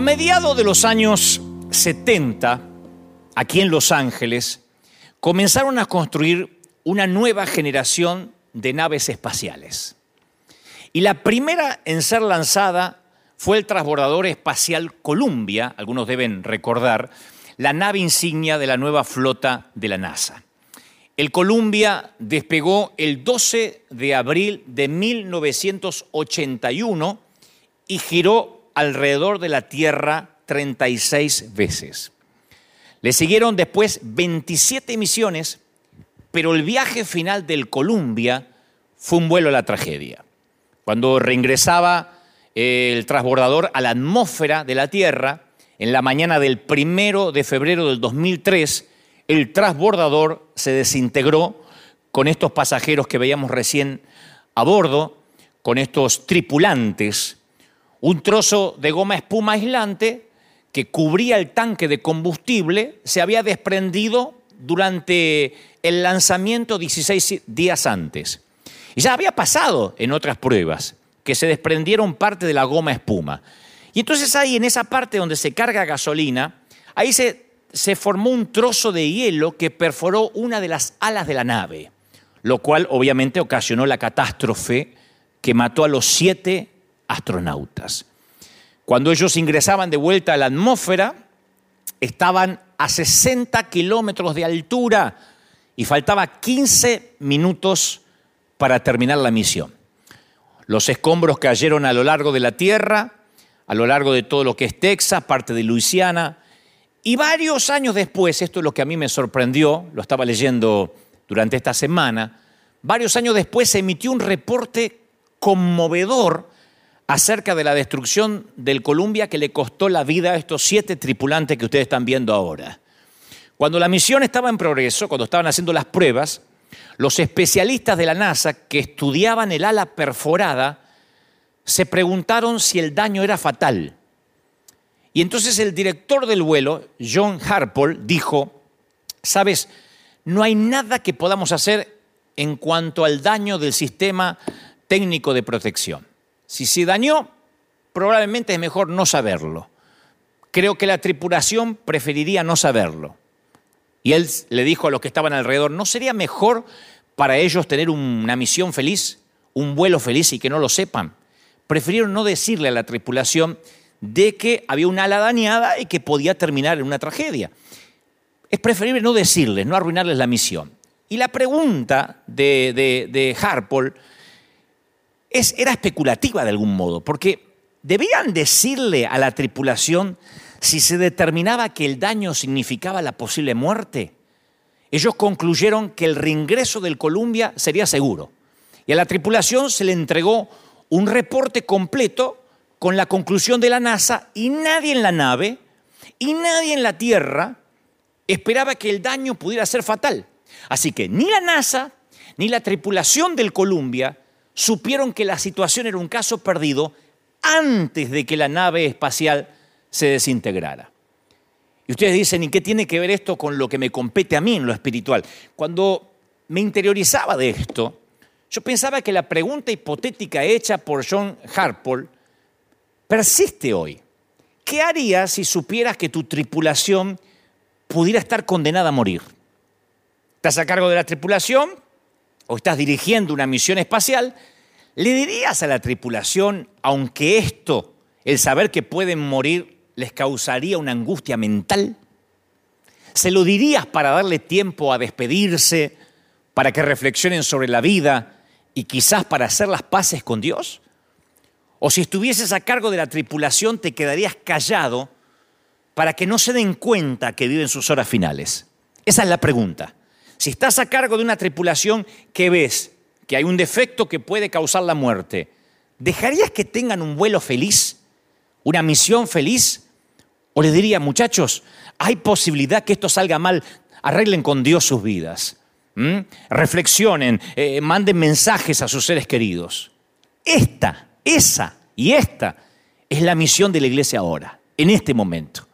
A mediados de los años 70, aquí en Los Ángeles, comenzaron a construir una nueva generación de naves espaciales. Y la primera en ser lanzada fue el transbordador espacial Columbia, algunos deben recordar, la nave insignia de la nueva flota de la NASA. El Columbia despegó el 12 de abril de 1981 y giró alrededor de la Tierra 36 veces. Le siguieron después 27 misiones, pero el viaje final del Columbia fue un vuelo a la tragedia. Cuando reingresaba eh, el transbordador a la atmósfera de la Tierra, en la mañana del primero de febrero del 2003, el transbordador se desintegró con estos pasajeros que veíamos recién a bordo, con estos tripulantes un trozo de goma espuma aislante que cubría el tanque de combustible se había desprendido durante el lanzamiento 16 días antes. Y ya había pasado en otras pruebas que se desprendieron parte de la goma espuma. Y entonces ahí en esa parte donde se carga gasolina, ahí se, formó un trozo de hielo que perforó una de las alas de la nave, lo cual obviamente ocasionó la catástrofe que mató a los siete astronautas. Cuando ellos ingresaban de vuelta a la atmósfera, estaban a 60 kilómetros de altura y faltaba 15 minutos para terminar la misión. Los escombros cayeron a lo largo de la Tierra, a lo largo de todo lo que es Texas, parte de Luisiana, y varios años después, esto es lo que a mí me sorprendió, lo estaba leyendo durante esta semana, varios años después se emitió un reporte conmovedor acerca de la destrucción del Columbia que le costó la vida a estos siete tripulantes que ustedes están viendo ahora. Cuando la misión estaba en progreso, cuando estaban haciendo las pruebas, los especialistas de la NASA que estudiaban el ala perforada se preguntaron si el daño era fatal. Y entonces el director del vuelo, John Harpole, dijo, sabes, no hay nada que podamos hacer en cuanto al daño del sistema técnico de protección. Si se dañó, probablemente es mejor no saberlo. Creo que la tripulación preferiría no saberlo. Y él le dijo a los que estaban alrededor, ¿no sería mejor para ellos tener una misión feliz, un vuelo feliz y que no lo sepan? Prefirieron no decirle a la tripulación de que había una ala dañada y que podía terminar en una tragedia. Es preferible no decirles, no arruinarles la misión. Y la pregunta de, de, de Harpole era especulativa de algún modo, porque debían decirle a la tripulación si se determinaba que el daño significaba la posible muerte. Ellos concluyeron que el reingreso del Columbia sería seguro. Y a la tripulación se le entregó un reporte completo con la conclusión de la NASA y nadie en la nave y nadie en la Tierra esperaba que el daño pudiera ser fatal. Así que ni la NASA ni la tripulación del Columbia supieron que la situación era un caso perdido antes de que la nave espacial se desintegrara. Y ustedes dicen, ¿y qué tiene que ver esto con lo que me compete a mí en lo espiritual? Cuando me interiorizaba de esto, yo pensaba que la pregunta hipotética hecha por John Harpole persiste hoy. ¿Qué harías si supieras que tu tripulación pudiera estar condenada a morir? ¿Estás a cargo de la tripulación? O estás dirigiendo una misión espacial, ¿le dirías a la tripulación, aunque esto, el saber que pueden morir, les causaría una angustia mental? ¿Se lo dirías para darle tiempo a despedirse, para que reflexionen sobre la vida y quizás para hacer las paces con Dios? ¿O si estuvieses a cargo de la tripulación te quedarías callado para que no se den cuenta que viven sus horas finales? Esa es la pregunta. Si estás a cargo de una tripulación que ves que hay un defecto que puede causar la muerte, ¿dejarías que tengan un vuelo feliz? ¿Una misión feliz? ¿O les diría, muchachos, hay posibilidad que esto salga mal? Arreglen con Dios sus vidas. Reflexionen, eh, manden mensajes a sus seres queridos. Esta, esa y esta es la misión de la iglesia ahora, en este momento.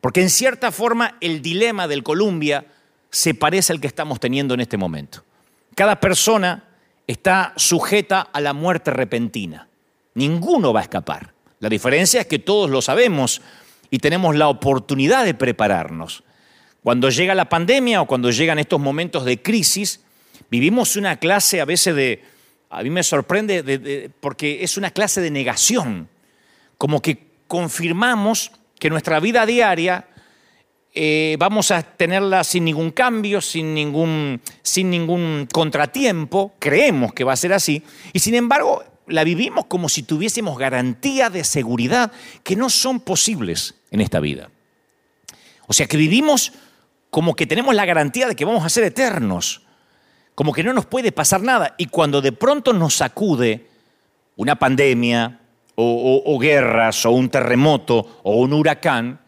Porque en cierta forma el dilema del Columbia se parece al que estamos teniendo en este momento. Cada persona está sujeta a la muerte repentina. Ninguno va a escapar. La diferencia es que todos lo sabemos y tenemos la oportunidad de prepararnos. Cuando llega la pandemia o cuando llegan estos momentos de crisis, vivimos una clase a veces de, a mí me sorprende porque es una clase de negación, como que confirmamos que nuestra vida diaria eh, vamos a tenerla sin ningún cambio, sin ningún, sin ningún contratiempo, creemos que va a ser así, y sin embargo la vivimos como si tuviésemos garantía de seguridad que no son posibles en esta vida. O sea que vivimos como que tenemos la garantía de que vamos a ser eternos, como que no nos puede pasar nada, y cuando de pronto nos sacude una pandemia, o guerras, o un terremoto, o un huracán,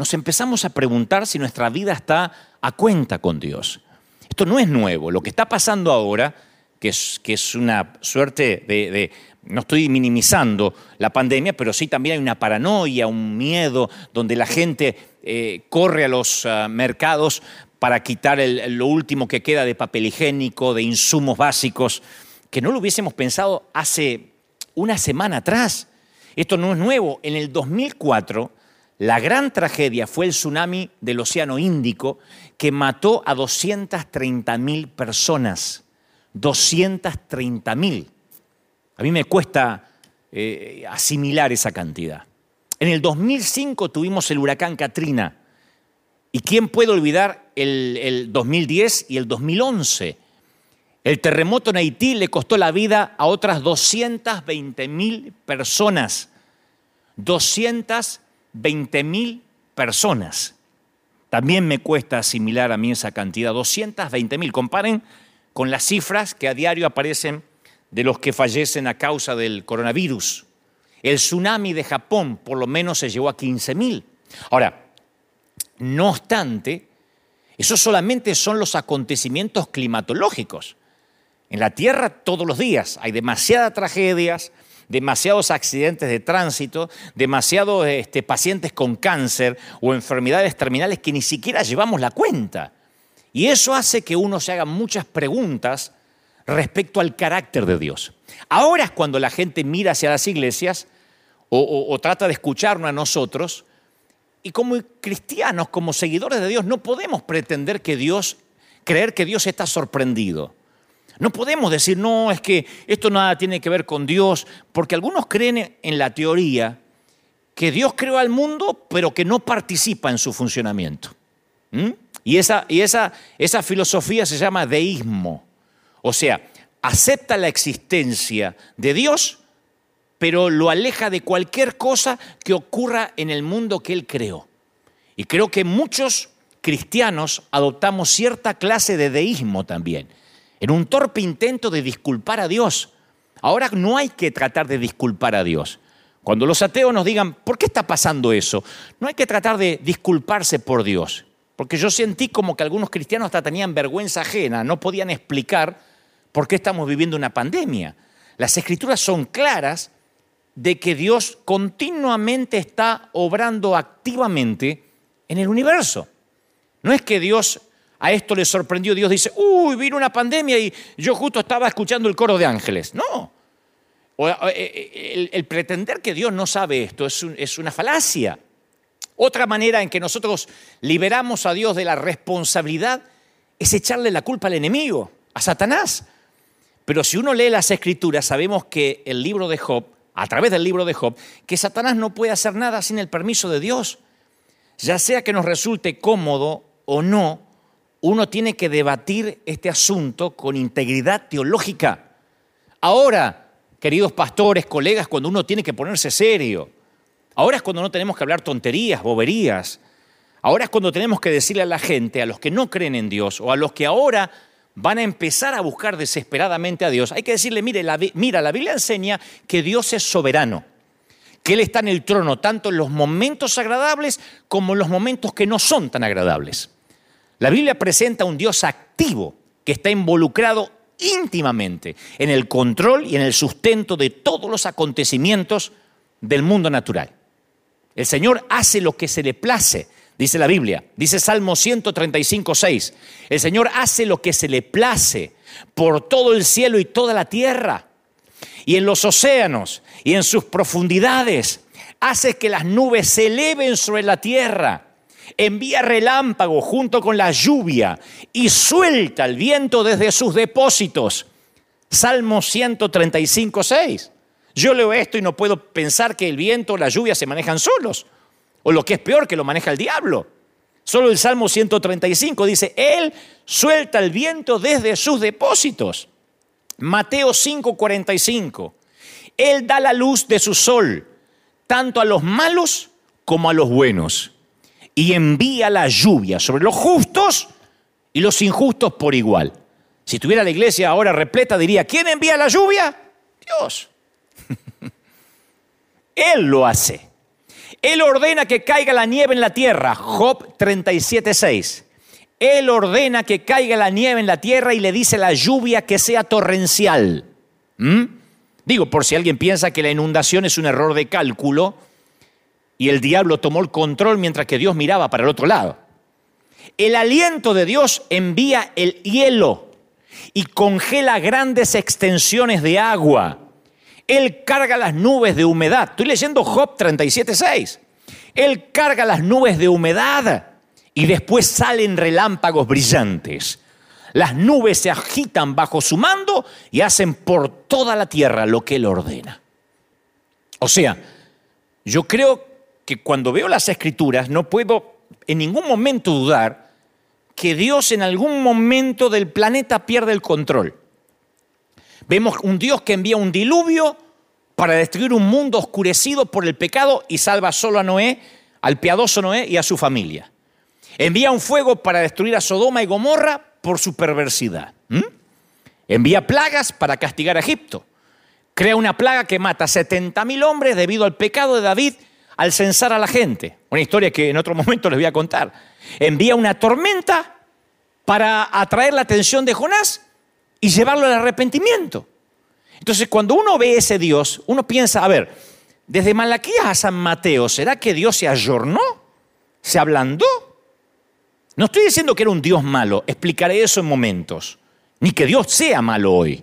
nos empezamos a preguntar si nuestra vida está a cuenta con Dios. Esto no es nuevo. Lo que está pasando ahora, que es, que es una suerte de, no estoy minimizando la pandemia, pero sí también hay una paranoia, un miedo, donde la gente eh, corre a los ah, mercados para quitar lo último que queda de papel higiénico, de insumos básicos, que no lo hubiésemos pensado hace una semana atrás. Esto no es nuevo. En el 2004 la gran tragedia fue el tsunami del Océano Índico que mató a 230.000 personas. 230.000. A mí me cuesta eh, asimilar esa cantidad. En el 2005 tuvimos el huracán Katrina. ¿Y quién puede olvidar el, el 2010 y el 2011? El terremoto en Haití le costó la vida a otras 220.000 personas. 220 20 mil personas. También me cuesta asimilar a mí esa cantidad, 220 mil. Comparen con las cifras que a diario aparecen de los que fallecen a causa del coronavirus. El tsunami de Japón por lo menos se llevó a 15 mil. Ahora, no obstante, esos solamente son los acontecimientos climatológicos. En la Tierra todos los días hay demasiadas tragedias, demasiados accidentes de tránsito, demasiados este, pacientes con cáncer o enfermedades terminales que ni siquiera llevamos la cuenta. Y eso hace que uno se haga muchas preguntas respecto al carácter de Dios. Ahora es cuando la gente mira hacia las iglesias o, o trata de escucharnos a nosotros y como cristianos, como seguidores de Dios, no podemos pretender que Dios, creer que Dios está sorprendido. No podemos decir, no, es que esto nada tiene que ver con Dios, porque algunos creen en la teoría que Dios creó al mundo, pero que no participa en su funcionamiento. ¿Mm? Y, esa, y esa, esa filosofía se llama deísmo. O sea, acepta la existencia de Dios, pero lo aleja de cualquier cosa que ocurra en el mundo que Él creó. Y creo que muchos cristianos adoptamos cierta clase de deísmo también en un torpe intento de disculpar a Dios. Ahora no hay que tratar de disculpar a Dios. Cuando los ateos nos digan, ¿por qué está pasando eso? No hay que tratar de disculparse por Dios. Porque yo sentí como que algunos cristianos hasta tenían vergüenza ajena, no podían explicar por qué estamos viviendo una pandemia. Las escrituras son claras de que Dios continuamente está obrando activamente en el universo. No es que Dios a esto le sorprendió. Dios dice, uy, vino una pandemia y yo justo estaba escuchando el coro de ángeles. No. Eh, eh, el, pretender que Dios no sabe esto es, es una falacia. Otra manera en que nosotros liberamos a Dios de la responsabilidad es echarle la culpa al enemigo, a Satanás. Pero si uno lee las escrituras, sabemos que el libro de Job, a través del libro de Job, que Satanás no puede hacer nada sin el permiso de Dios. Ya sea que nos resulte cómodo o no, uno tiene que debatir este asunto con integridad teológica. Ahora, queridos pastores, colegas, cuando uno tiene que ponerse serio, ahora es cuando no tenemos que hablar tonterías, boberías, ahora es cuando tenemos que decirle a la gente, a los que no creen en Dios o a los que ahora van a empezar a buscar desesperadamente a Dios, hay que decirle, mire, la, mira, la Biblia enseña que Dios es soberano, que Él está en el trono tanto en los momentos agradables como en los momentos que no son tan agradables. La Biblia presenta un Dios activo que está involucrado íntimamente en el control y en el sustento de todos los acontecimientos del mundo natural. El Señor hace lo que se le place, dice la Biblia. Dice Salmo 135, 6. El Señor hace lo que se le place por todo el cielo y toda la tierra, y en los océanos y en sus profundidades. hace que las nubes se eleven sobre la tierra, envía relámpagos junto con la lluvia y suelta el viento desde sus depósitos. Salmo 135, 6. Yo leo esto y no puedo pensar que el viento o la lluvia se manejan solos, o lo que es peor, que lo maneja el diablo. Solo el Salmo 135 dice, Él suelta el viento desde sus depósitos. Mateo 5:45, Él da la luz de su sol, tanto a los malos como a los buenos, y envía la lluvia sobre los justos y los injustos por igual. Si tuviera la iglesia ahora repleta, diría, ¿quién envía la lluvia? Dios. Él lo hace. Él ordena que caiga la nieve en la tierra. Job 37.6. Él ordena que caiga la nieve en la tierra y le dice la lluvia que sea torrencial. ¿Mm? Digo, por si alguien piensa que la inundación es un error de cálculo y el diablo tomó el control mientras que Dios miraba para el otro lado. El aliento de Dios envía el hielo y congela grandes extensiones de agua. Él carga las nubes de humedad. Estoy leyendo Job 37.6. Él carga las nubes de humedad y después salen relámpagos brillantes. Las nubes se agitan bajo su mando y hacen por toda la tierra lo que él ordena. O sea, yo creo que cuando veo las escrituras no puedo en ningún momento dudar que Dios en algún momento del planeta pierde el control. Vemos un Dios que envía un diluvio para destruir un mundo oscurecido por el pecado y salva solo a Noé, al piadoso Noé y a su familia. Envía un fuego para destruir a Sodoma y Gomorra por su perversidad. Envía plagas para castigar a Egipto. Crea una plaga que mata a 70 mil hombres debido al pecado de David al censar a la gente. Una historia que en otro momento les voy a contar. Envía una tormenta para atraer la atención de Jonás y llevarlo al arrepentimiento. Entonces, cuando uno ve ese Dios, uno piensa, a ver, desde Malaquías a San Mateo, ¿será que Dios se ayornó? ¿Se ablandó? No estoy diciendo que era un Dios malo, explicaré eso en momentos, ni que Dios sea malo hoy.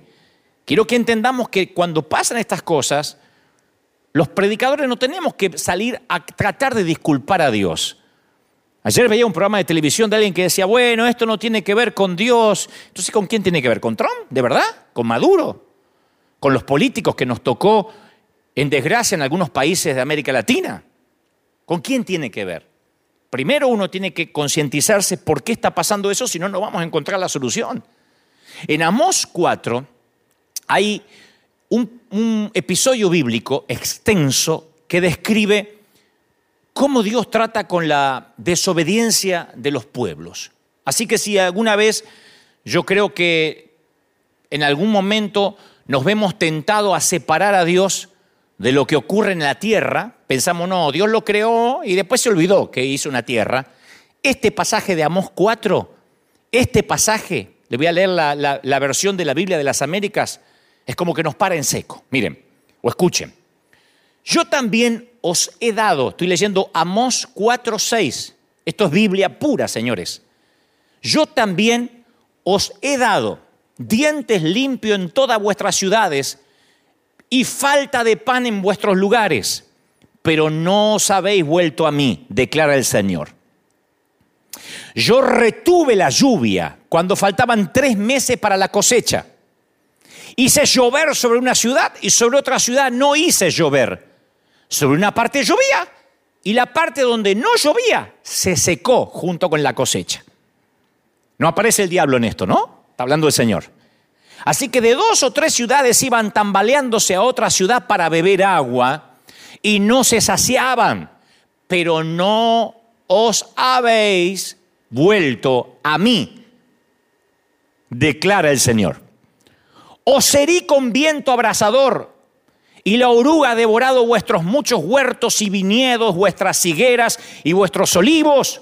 Quiero que entendamos que cuando pasan estas cosas, los predicadores no tenemos que salir a tratar de disculpar a Dios. Ayer veía un programa de televisión de alguien que decía, bueno, esto no tiene que ver con Dios. Entonces, ¿con quién tiene que ver? ¿Con Trump? ¿De verdad? ¿Con Maduro? ¿Con los políticos que nos tocó en desgracia en algunos países de América Latina? ¿Con quién tiene que ver? Primero uno tiene que concientizarse por qué está pasando eso, si no, no vamos a encontrar la solución. En Amós 4 hay un, un episodio bíblico extenso que describe cómo Dios trata con la desobediencia de los pueblos. Así que si alguna vez yo creo que en algún momento nos vemos tentados a separar a Dios de lo que ocurre en la tierra, pensamos, no, Dios lo creó y después se olvidó que hizo una tierra. Este pasaje de Amós 4, este pasaje, le voy a leer la, la versión de la Biblia de las Américas, es como que nos para en seco. Miren, o escuchen. Yo también os he dado, estoy leyendo Amós 4:6. Esto es Biblia pura, señores. Yo también os he dado dientes limpios en todas vuestras ciudades y falta de pan en vuestros lugares, pero no os habéis vuelto a mí, declara el Señor. Yo retuve la lluvia cuando faltaban tres meses para la cosecha. Hice llover sobre una ciudad y sobre otra ciudad no hice llover sobre una parte llovía y la parte donde no llovía se secó junto con la cosecha. No aparece el diablo en esto, ¿no? Está hablando el Señor. Así que de dos o tres ciudades iban tambaleándose a otra ciudad para beber agua y no se saciaban, pero no os habéis vuelto a mí, declara el Señor. Os herí con viento abrasador y la oruga ha devorado vuestros muchos huertos y viñedos, vuestras higueras y vuestros olivos,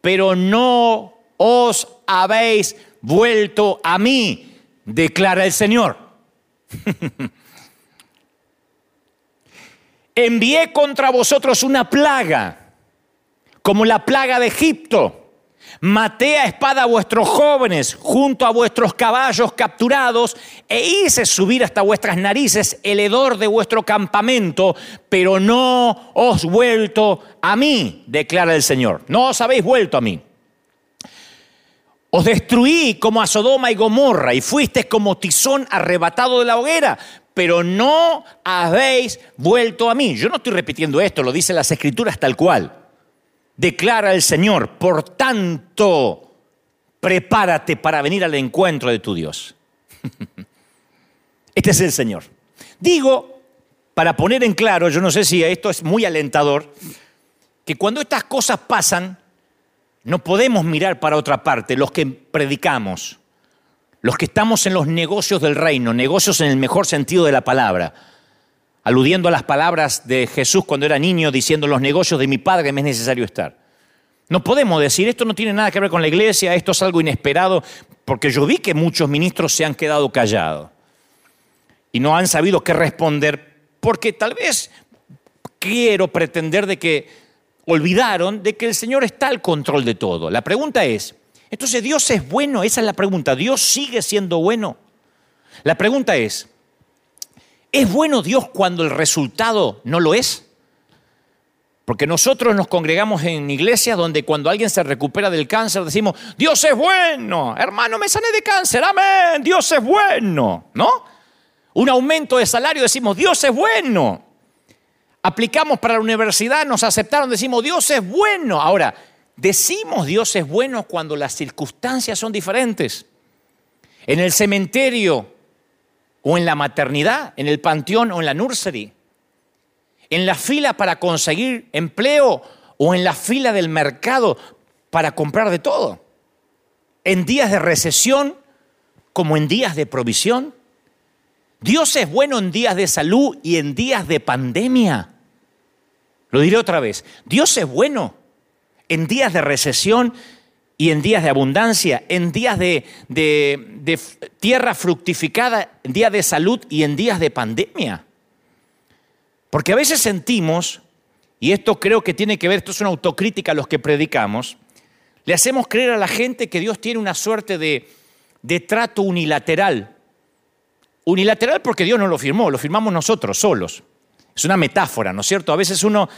pero no os habéis vuelto a mí, declara el Señor. Envié contra vosotros una plaga, como la plaga de Egipto, Maté a espada a vuestros jóvenes junto a vuestros caballos capturados e hice subir hasta vuestras narices el hedor de vuestro campamento, pero no os vuelto a mí, declara el Señor. No os habéis vuelto a mí. Os destruí como a Sodoma y Gomorra y fuisteis como tizón arrebatado de la hoguera, pero no habéis vuelto a mí. Yo no estoy repitiendo esto, lo dice las escrituras tal cual declara el Señor. Por tanto, prepárate para venir al encuentro de tu Dios. Este es el Señor. Digo, para poner en claro, yo no sé si esto es muy alentador, que cuando estas cosas pasan, no podemos mirar para otra parte, los que predicamos, los que estamos en los negocios del reino, negocios en el mejor sentido de la palabra aludiendo a las palabras de Jesús cuando era niño, diciendo los negocios de mi padre me es necesario estar. No podemos decir, esto no tiene nada que ver con la iglesia, esto es algo inesperado, porque yo vi que muchos ministros se han quedado callados y no han sabido qué responder, porque tal vez quiero pretender de que olvidaron de que el Señor está al control de todo. La pregunta es, entonces Dios es bueno, esa es la pregunta, Dios sigue siendo bueno. La pregunta es, ¿Es bueno Dios cuando el resultado no lo es? Porque nosotros nos congregamos en iglesias donde cuando alguien se recupera del cáncer decimos, Dios es bueno, hermano, me sané de cáncer, amén, Dios es bueno, ¿no? Un aumento de salario decimos, Dios es bueno. Aplicamos para la universidad, nos aceptaron, decimos, Dios es bueno. Ahora, decimos Dios es bueno cuando las circunstancias son diferentes. En el cementerio o en la maternidad, en el panteón o en la nursery, en la fila para conseguir empleo o en la fila del mercado para comprar de todo, en días de recesión como en días de provisión. Dios es bueno en días de salud y en días de pandemia. Lo diré otra vez, Dios es bueno en días de recesión y en días de abundancia, en días de, tierra fructificada, en días de salud y en días de pandemia. Porque a veces sentimos, y esto creo que tiene que ver, esto es una autocrítica a los que predicamos, le hacemos creer a la gente que Dios tiene una suerte de, de trato unilateral. Unilateral porque Dios no lo firmó, lo firmamos nosotros solos. Es una metáfora, ¿no es cierto? A veces uno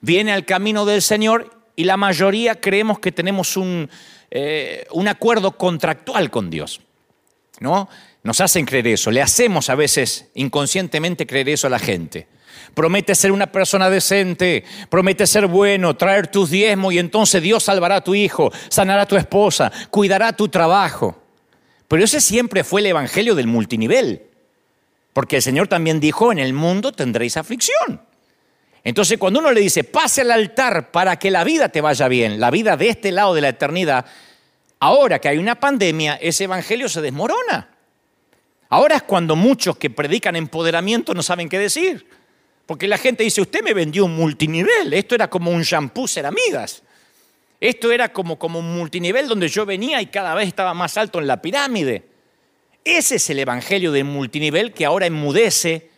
viene al camino del Señor y la mayoría creemos que tenemos un, eh, un acuerdo contractual con Dios. ¿no? Nos hacen creer eso, le hacemos a veces inconscientemente creer eso a la gente. Promete ser una persona decente, promete ser bueno, traer tus diezmos y entonces Dios salvará a tu hijo, sanará a tu esposa, cuidará tu trabajo. Pero ese siempre fue el evangelio del multinivel, porque el Señor también dijo, en el mundo tendréis aflicción. Entonces cuando uno le dice, pase al altar para que la vida te vaya bien, la vida de este lado de la eternidad, ahora que hay una pandemia, ese evangelio se desmorona. Ahora es cuando muchos que predican empoderamiento no saben qué decir. Porque la gente dice, usted me vendió un multinivel, esto era como un shampoo ceramidas. Esto era como, como un multinivel donde yo venía y cada vez estaba más alto en la pirámide. Ese es el evangelio del multinivel que ahora enmudece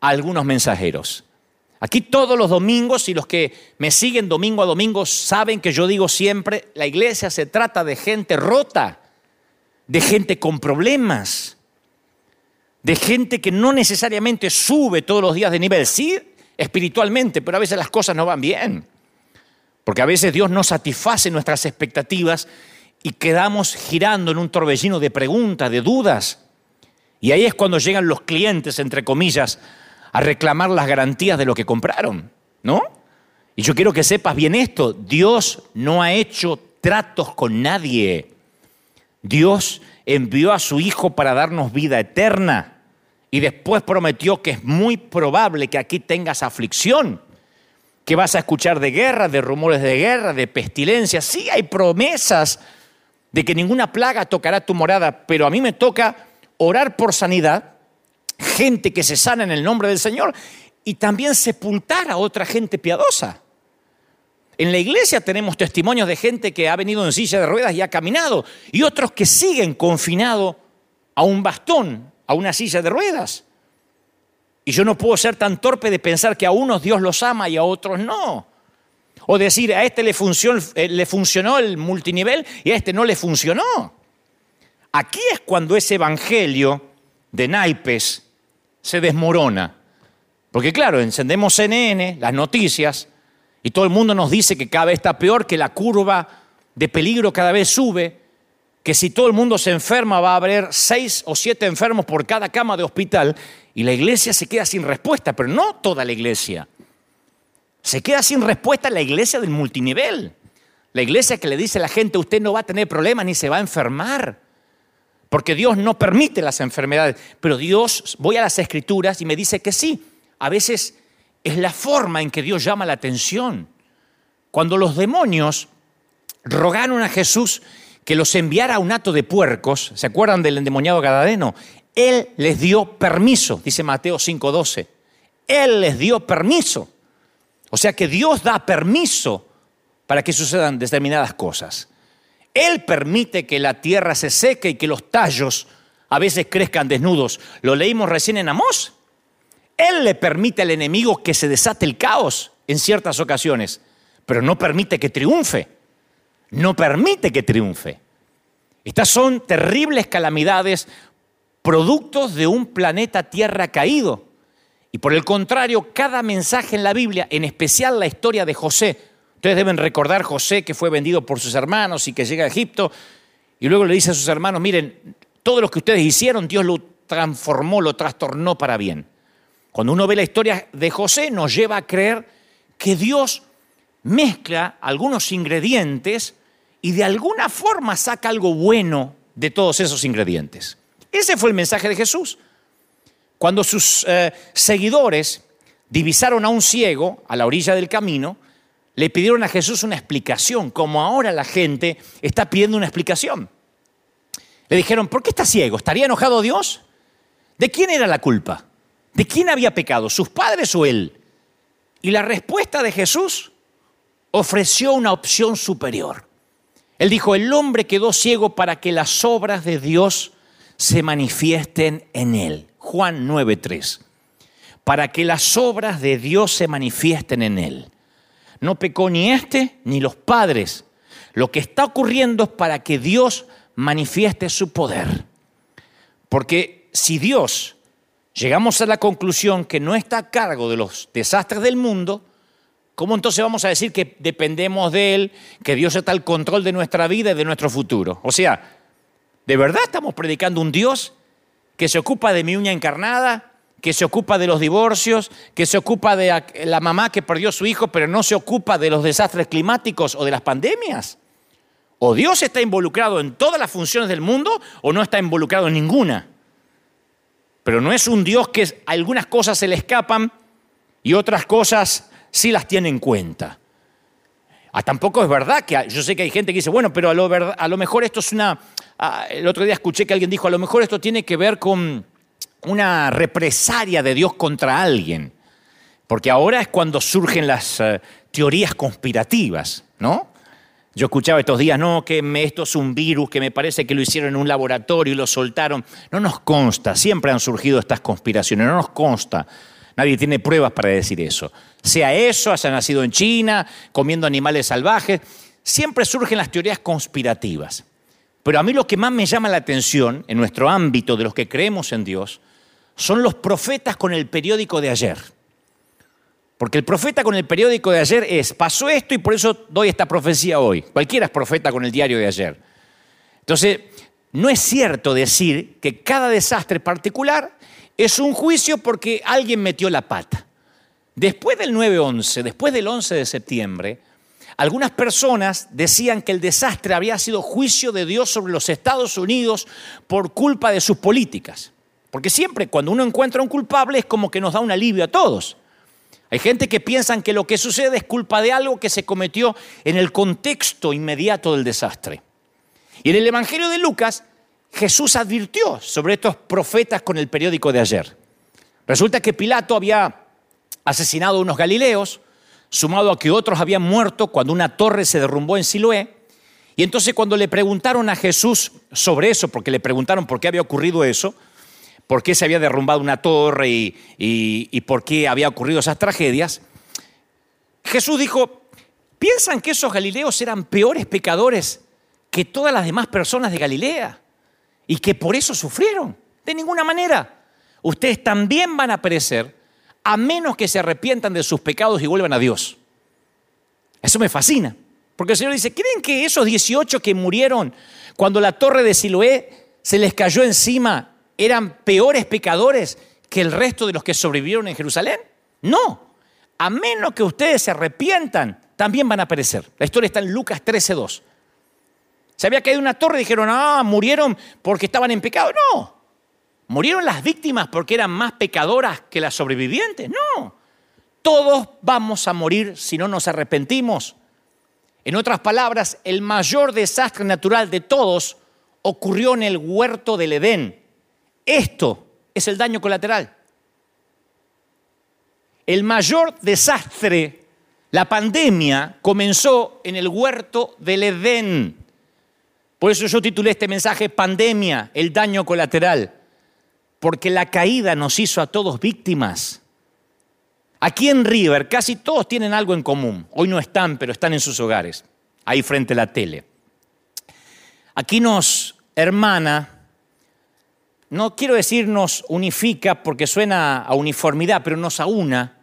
a algunos mensajeros. Aquí todos los domingos, y los que me siguen domingo a domingo saben que yo digo siempre, la iglesia se trata de gente rota, de gente con problemas, de gente que no necesariamente sube todos los días de nivel, sí espiritualmente, pero a veces las cosas no van bien, porque a veces Dios no satisface nuestras expectativas y quedamos girando en un torbellino de preguntas, de dudas, y ahí es cuando llegan los clientes, entre comillas, a reclamar las garantías de lo que compraron, ¿no? Y yo quiero que sepas bien esto, Dios no ha hecho tratos con nadie. Dios envió a su Hijo para darnos vida eterna y después prometió que es muy probable que aquí tengas aflicción, que vas a escuchar de guerra, de rumores de guerra, de pestilencia. Sí hay promesas de que ninguna plaga tocará tu morada, pero a mí me toca orar por sanidad gente que se sana en el nombre del Señor y también sepultar a otra gente piadosa. En la iglesia tenemos testimonios de gente que ha venido en silla de ruedas y ha caminado, y otros que siguen confinados a un bastón, a una silla de ruedas. Y yo no puedo ser tan torpe de pensar que a unos Dios los ama y a otros no. O decir, a este le funcionó, eh, le funcionó el multinivel y a este no le funcionó. Aquí es cuando ese evangelio de naipes se desmorona. Porque claro, encendemos CNN, las noticias, y todo el mundo nos dice que cada vez está peor, que la curva de peligro cada vez sube, que si todo el mundo se enferma va a haber seis o siete enfermos por cada cama de hospital, y la iglesia se queda sin respuesta, pero no toda la iglesia. Se queda sin respuesta la iglesia del multinivel. La iglesia que le dice a la gente, usted no va a tener problemas ni se va a enfermar. Porque Dios no permite las enfermedades. Pero Dios, voy a las escrituras y me dice que sí. A veces es la forma en que Dios llama la atención. Cuando los demonios rogaron a Jesús que los enviara a un hato de puercos, ¿se acuerdan del endemoniado Gadareno? Él les dio permiso, dice Mateo 5:12. Él les dio permiso. O sea que Dios da permiso para que sucedan determinadas cosas. Él permite que la tierra se seque y que los tallos a veces crezcan desnudos. Lo leímos recién en Amós. Él le permite al enemigo que se desate el caos en ciertas ocasiones, pero no permite que triunfe. No permite que triunfe. Estas son terribles calamidades productos de un planeta Tierra caído. Y por el contrario, cada mensaje en la Biblia, en especial la historia de José, ustedes deben recordar José que fue vendido por sus hermanos y que llega a Egipto, y luego le dice a sus hermanos, miren, todo lo que ustedes hicieron, Dios lo transformó, lo trastornó para bien. Cuando uno ve la historia de José, nos lleva a creer que Dios mezcla algunos ingredientes y de alguna forma saca algo bueno de todos esos ingredientes. Ese fue el mensaje de Jesús. Cuando sus eh, seguidores divisaron a un ciego a la orilla del camino, le pidieron a Jesús una explicación, como ahora la gente está pidiendo una explicación. Le dijeron, ¿por qué está ciego? ¿Estaría enojado Dios? ¿De quién era la culpa? ¿De quién había pecado? ¿Sus padres o él? Y la respuesta de Jesús ofreció una opción superior. Él dijo, el hombre quedó ciego para que las obras de Dios se manifiesten en él. Juan 9:3. Para que las obras de Dios se manifiesten en él. No pecó ni este ni los padres. Lo que está ocurriendo es para que Dios manifieste su poder. Porque si Dios llegamos a la conclusión que no está a cargo de los desastres del mundo, ¿cómo entonces vamos a decir que dependemos de Él, que Dios está al control de nuestra vida y de nuestro futuro? O sea, ¿De verdad estamos predicando un Dios que se ocupa de mi uña encarnada, que se ocupa de los divorcios, que se ocupa de la mamá que perdió a su hijo, pero no se ocupa de los desastres climáticos o de las pandemias? ¿O Dios está involucrado en todas las funciones del mundo o no está involucrado en ninguna? Pero no es un Dios que algunas cosas se le escapan y otras cosas sí las tiene en cuenta. Ah, tampoco es verdad que yo sé que hay gente que dice, bueno, pero a lo, mejor esto es una, Ah, el otro día escuché que alguien dijo, a lo mejor esto tiene que ver con una represalia de Dios contra alguien, porque ahora es cuando surgen las eh, teorías conspirativas, ¿no? Yo escuchaba estos días, no, que esto es un virus, que me parece que lo hicieron en un laboratorio y lo soltaron. No nos consta, siempre han surgido estas conspiraciones, no nos consta. Nadie tiene pruebas para decir eso. Sea eso, haya nacido en China, comiendo animales salvajes, siempre surgen las teorías conspirativas. Pero a mí lo que más me llama la atención en nuestro ámbito de los que creemos en Dios son los profetas con el periódico de ayer. Porque el profeta con el periódico de ayer es, pasó esto y por eso doy esta profecía hoy. Cualquiera es profeta con el diario de ayer. Entonces, no es cierto decir que cada desastre particular es un juicio porque alguien metió la pata. Después del 9-11, después del 11 de septiembre, algunas personas decían que el desastre había sido juicio de Dios sobre los Estados Unidos por culpa de sus políticas. Porque siempre cuando uno encuentra un culpable es como que nos da un alivio a todos. Hay gente que piensa que lo que sucede es culpa de algo que se cometió en el contexto inmediato del desastre. Y en el Evangelio de Lucas, Jesús advirtió sobre estos profetas con el periódico de ayer. Resulta que Pilato había asesinado a unos galileos, sumado a que otros habían muerto cuando una torre se derrumbó en Siloé. Y entonces cuando le preguntaron a Jesús sobre eso, porque le preguntaron por qué había ocurrido eso, por qué se había derrumbado una torre y, por qué había ocurrido esas tragedias, Jesús dijo, ¿Piensan que esos galileos eran peores pecadores que todas las demás personas de Galilea? Y que por eso sufrieron. De ninguna manera. Ustedes también van a perecer a menos que se arrepientan de sus pecados y vuelvan a Dios. Eso me fascina. Porque el Señor dice, ¿creen que esos 18 que murieron cuando la torre de Siloé se les cayó encima eran peores pecadores que el resto de los que sobrevivieron en Jerusalén? No. A menos que ustedes se arrepientan, también van a perecer. La historia está en Lucas 13.2. Se había caído una torre y dijeron, ah, murieron porque estaban en pecado. No. ¿Murieron las víctimas porque eran más pecadoras que las sobrevivientes? No. Todos vamos a morir si no nos arrepentimos. En otras palabras, el mayor desastre natural de todos ocurrió en el huerto del Edén. Esto es el daño colateral. El mayor desastre, la pandemia, comenzó en el huerto del Edén. Por eso yo titulé este mensaje Pandemia, el daño colateral. Porque la caída nos hizo a todos víctimas. Aquí en River casi todos tienen algo en común. Hoy no están, pero están en sus hogares, ahí frente a la tele. Aquí nos hermana no quiero decir nos unifica porque suena a uniformidad, pero nos aúna,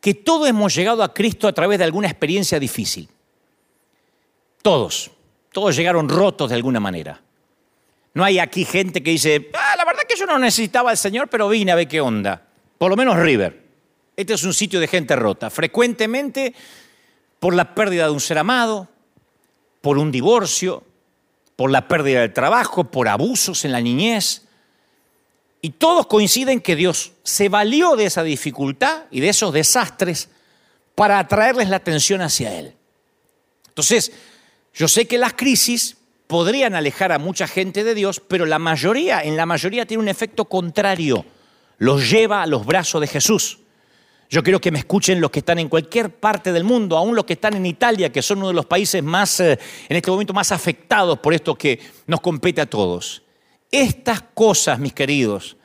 que todos hemos llegado a Cristo a través de alguna experiencia difícil. Todos, todos llegaron rotos de alguna manera. No hay aquí gente que dice, ah, la verdad que yo no necesitaba al Señor, pero vine a ver qué onda. Por lo menos River. Este es un sitio de gente rota. Frecuentemente por la pérdida de un ser amado, por un divorcio, por la pérdida del trabajo, por abusos en la niñez, y todos coinciden que Dios se valió de esa dificultad y de esos desastres para atraerles la atención hacia Él. Entonces, yo sé que las crisis podrían alejar a mucha gente de Dios, pero la mayoría, en la mayoría tiene un efecto contrario. Los lleva a los brazos de Jesús. Yo quiero que me escuchen los que están en cualquier parte del mundo, aún los que están en Italia, que son uno de los países más, eh, en este momento, más afectados por esto que nos compete a todos. Estas cosas, mis queridos,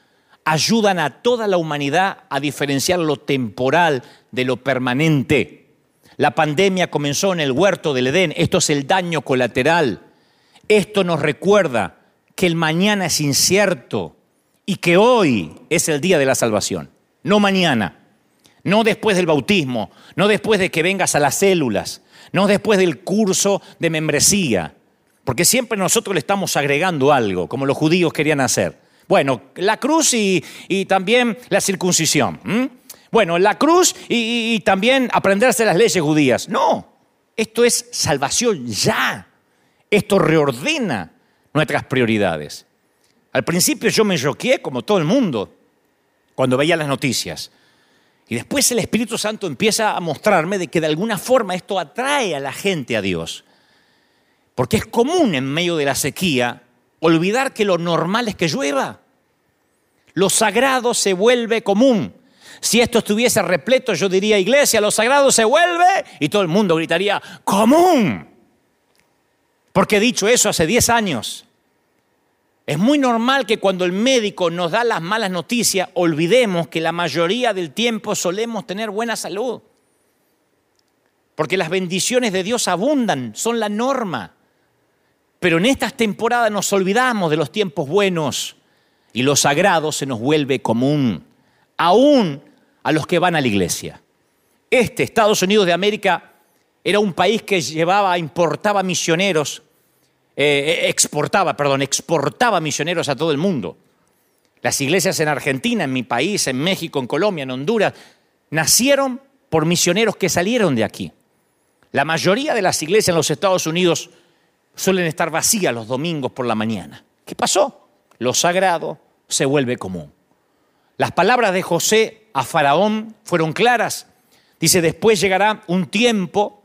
ayudan a toda la humanidad a diferenciar lo temporal de lo permanente. La pandemia comenzó en el huerto del Edén, esto es el daño colateral. Esto nos recuerda que el mañana es incierto y que hoy es el día de la salvación, no mañana, no después del bautismo, no después de que vengas a las células, no después del curso de membresía, porque siempre nosotros le estamos agregando algo, como los judíos querían hacer. Bueno, la cruz y, también la circuncisión. Bueno, la cruz y, y también aprenderse las leyes judías. No, esto es salvación ya. Esto reordena nuestras prioridades. Al principio yo me choqué como todo el mundo cuando veía las noticias. Y después el Espíritu Santo empieza a mostrarme de que de alguna forma esto atrae a la gente a Dios. Porque es común en medio de la sequía olvidar que lo normal es que llueva. Lo sagrado se vuelve común. Si esto estuviese repleto, yo diría, iglesia, lo sagrado se vuelve y todo el mundo gritaría, común. Porque he dicho eso hace 10 años. Es muy normal que cuando el médico nos da las malas noticias, olvidemos que la mayoría del tiempo solemos tener buena salud. Porque las bendiciones de Dios abundan, son la norma. Pero en estas temporadas nos olvidamos de los tiempos buenos y lo sagrado se nos vuelve común, aún a los que van a la iglesia. Este, Estados Unidos de América, era un país que llevaba, importaba misioneros, eh, exportaba, perdón, exportaba misioneros a todo el mundo. Las iglesias en Argentina, en mi país, en México, en Colombia, en Honduras, nacieron por misioneros que salieron de aquí. La mayoría de las iglesias en los Estados Unidos suelen estar vacías los domingos por la mañana. ¿Qué pasó? Lo sagrado se vuelve común. Las palabras de José a Faraón fueron claras. Dice, después llegará un tiempo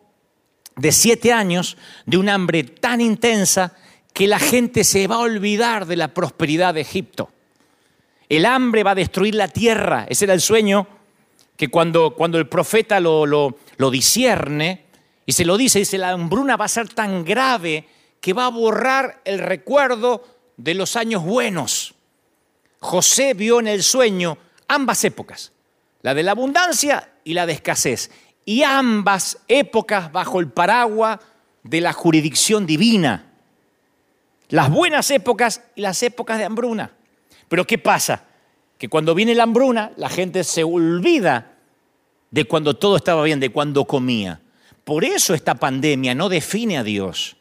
de siete años de un hambre tan intensa que la gente se va a olvidar de la prosperidad de Egipto. El hambre va a destruir la tierra. Ese era el sueño que cuando, cuando el profeta lo, lo, lo discierne y se lo dice, dice, la hambruna va a ser tan grave que va a borrar el recuerdo de los años buenos. José vio en el sueño ambas épocas, la de la abundancia y la de escasez. Y ambas épocas bajo el paraguas de la jurisdicción divina. Las buenas épocas y las épocas de hambruna. Pero ¿qué pasa? Que cuando viene la hambruna, la gente se olvida de cuando todo estaba bien, de cuando comía. Por eso esta pandemia no define a Dios.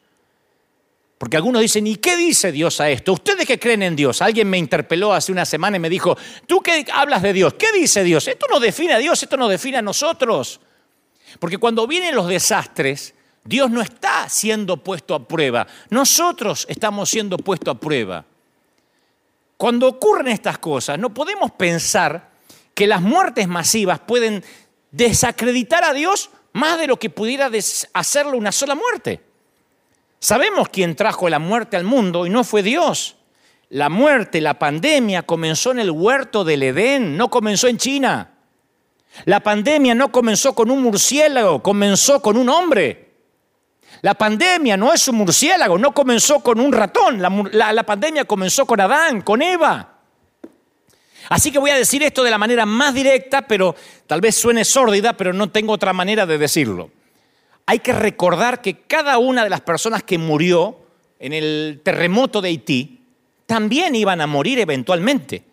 Porque algunos dicen, ¿y qué dice Dios a esto? ¿Ustedes que creen en Dios? Alguien me interpeló hace una semana y me dijo, ¿tú qué hablas de Dios? ¿Qué dice Dios? Esto no define a Dios, esto no define a nosotros. Porque cuando vienen los desastres, Dios no está siendo puesto a prueba, nosotros estamos siendo puestos a prueba. Cuando ocurren estas cosas, no podemos pensar que las muertes masivas pueden desacreditar a Dios más de lo que pudiera hacerlo una sola muerte. Sabemos quién trajo la muerte al mundo y no fue Dios. La muerte, la pandemia comenzó en el huerto del Edén, no comenzó en China. La pandemia no comenzó con un murciélago, comenzó con un hombre. La pandemia no es un murciélago, no comenzó con un ratón, la, pandemia comenzó con Adán, con Eva. Así que voy a decir esto de la manera más directa, pero tal vez suene sórdida, pero no tengo otra manera de decirlo. Hay que recordar que cada una de las personas que murió en el terremoto de Haití también iban a morir eventualmente.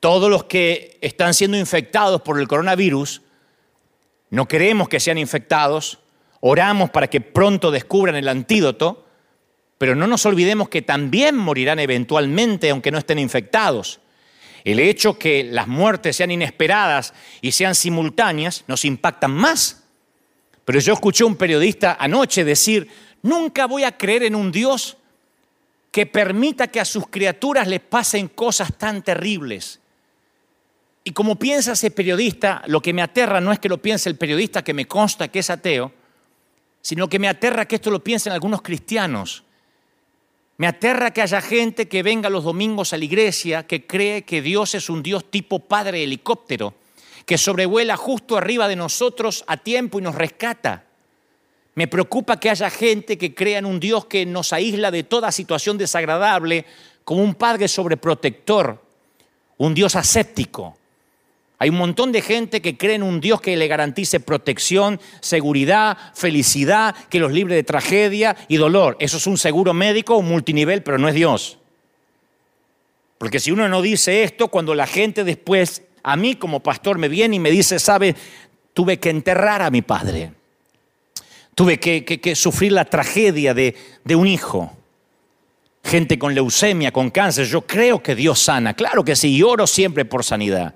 Todos los que están siendo infectados por el coronavirus, no queremos que sean infectados, oramos para que pronto descubran el antídoto, pero no nos olvidemos que también morirán eventualmente aunque no estén infectados. El hecho que las muertes sean inesperadas y sean simultáneas nos impactan más. Pero yo escuché a un periodista anoche decir, nunca voy a creer en un Dios que permita que a sus criaturas les pasen cosas tan terribles. Y como piensa ese periodista, lo que me aterra no es que lo piense el periodista que me consta que es ateo, sino que me aterra que esto lo piensen algunos cristianos. Me aterra que haya gente que venga los domingos a la iglesia que cree que Dios es un Dios tipo padre helicóptero, que sobrevuela justo arriba de nosotros a tiempo y nos rescata. Me preocupa que haya gente que crea en un Dios que nos aísla de toda situación desagradable como un padre sobreprotector, un Dios aséptico. Hay un montón de gente que cree en un Dios que le garantice protección, seguridad, felicidad, que los libre de tragedia y dolor. Eso es un seguro médico, un multinivel, pero no es Dios. Porque si uno no dice esto, cuando la gente después, a mí como pastor, me viene y me dice, sabe, tuve que enterrar a mi padre. Tuve que, sufrir la tragedia de, de un hijo gente con leucemia, con cáncer, yo creo que Dios sana, claro que sí, y oro siempre por sanidad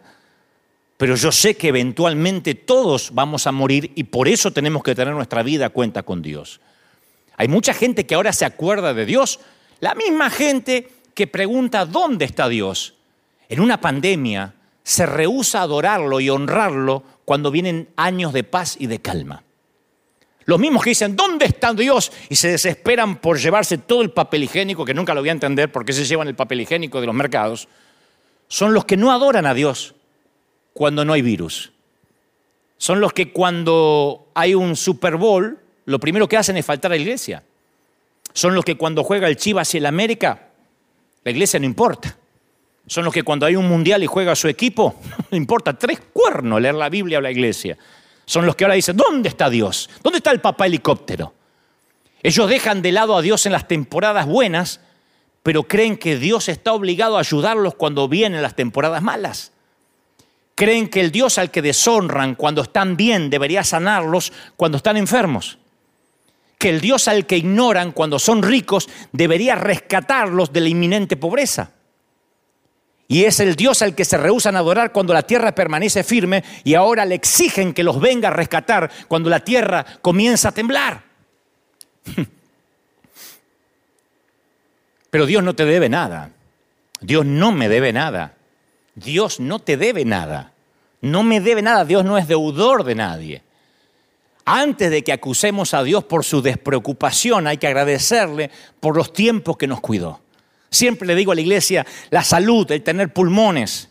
pero yo sé que eventualmente todos vamos a morir y por eso tenemos que tener nuestra vida a cuenta con Dios. Hay mucha gente que ahora se acuerda de Dios, la misma gente que pregunta dónde está Dios. En una pandemia se rehúsa a adorarlo y honrarlo cuando vienen años de paz y de calma. Los mismos que dicen, ¿dónde está Dios? Y se desesperan por llevarse todo el papel higiénico, que nunca lo voy a entender por qué se llevan el papel higiénico de los mercados, son los que no adoran a Dios, cuando no hay virus. Son los que cuando hay un Super Bowl, lo primero que hacen es faltar a la iglesia. Son los que cuando juega el Chivas y el América, la iglesia no importa. Son los que cuando hay un mundial y juega su equipo, no importa tres cuernos leer la Biblia o la iglesia. Son los que ahora dicen, ¿dónde está Dios? ¿Dónde está el papá helicóptero? Ellos dejan de lado a Dios en las temporadas buenas, pero creen que Dios está obligado a ayudarlos cuando vienen las temporadas malas. Creen que el Dios al que deshonran cuando están bien debería sanarlos cuando están enfermos. Que el Dios al que ignoran cuando son ricos debería rescatarlos de la inminente pobreza. Y es el Dios al que se rehusan a adorar cuando la tierra permanece firme y ahora le exigen que los venga a rescatar cuando la tierra comienza a temblar. Pero Dios no te debe nada. Dios no me debe nada. Dios no te debe nada. No me debe nada. Dios no es deudor de nadie. Antes de que acusemos a Dios por su despreocupación, hay que agradecerle por los tiempos que nos cuidó. Siempre le digo a la iglesia, la salud, el tener pulmones.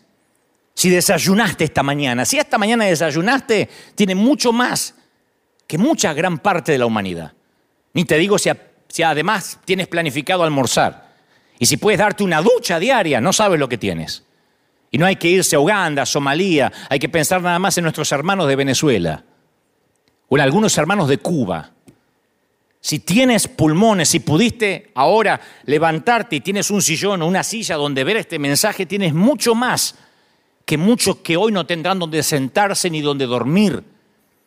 Si desayunaste esta mañana, si esta mañana desayunaste, tiene mucho más que mucha gran parte de la humanidad. Ni te digo si, si además tienes planificado almorzar. Y si puedes darte una ducha diaria, no sabes lo que tienes. Y no hay que irse a Uganda, a Somalia, hay que pensar nada más en nuestros hermanos de Venezuela. o en algunos hermanos de Cuba. Si tienes pulmones, si pudiste ahora levantarte y tienes un sillón o una silla donde ver este mensaje, tienes mucho más que muchos que hoy no tendrán donde sentarse ni donde dormir.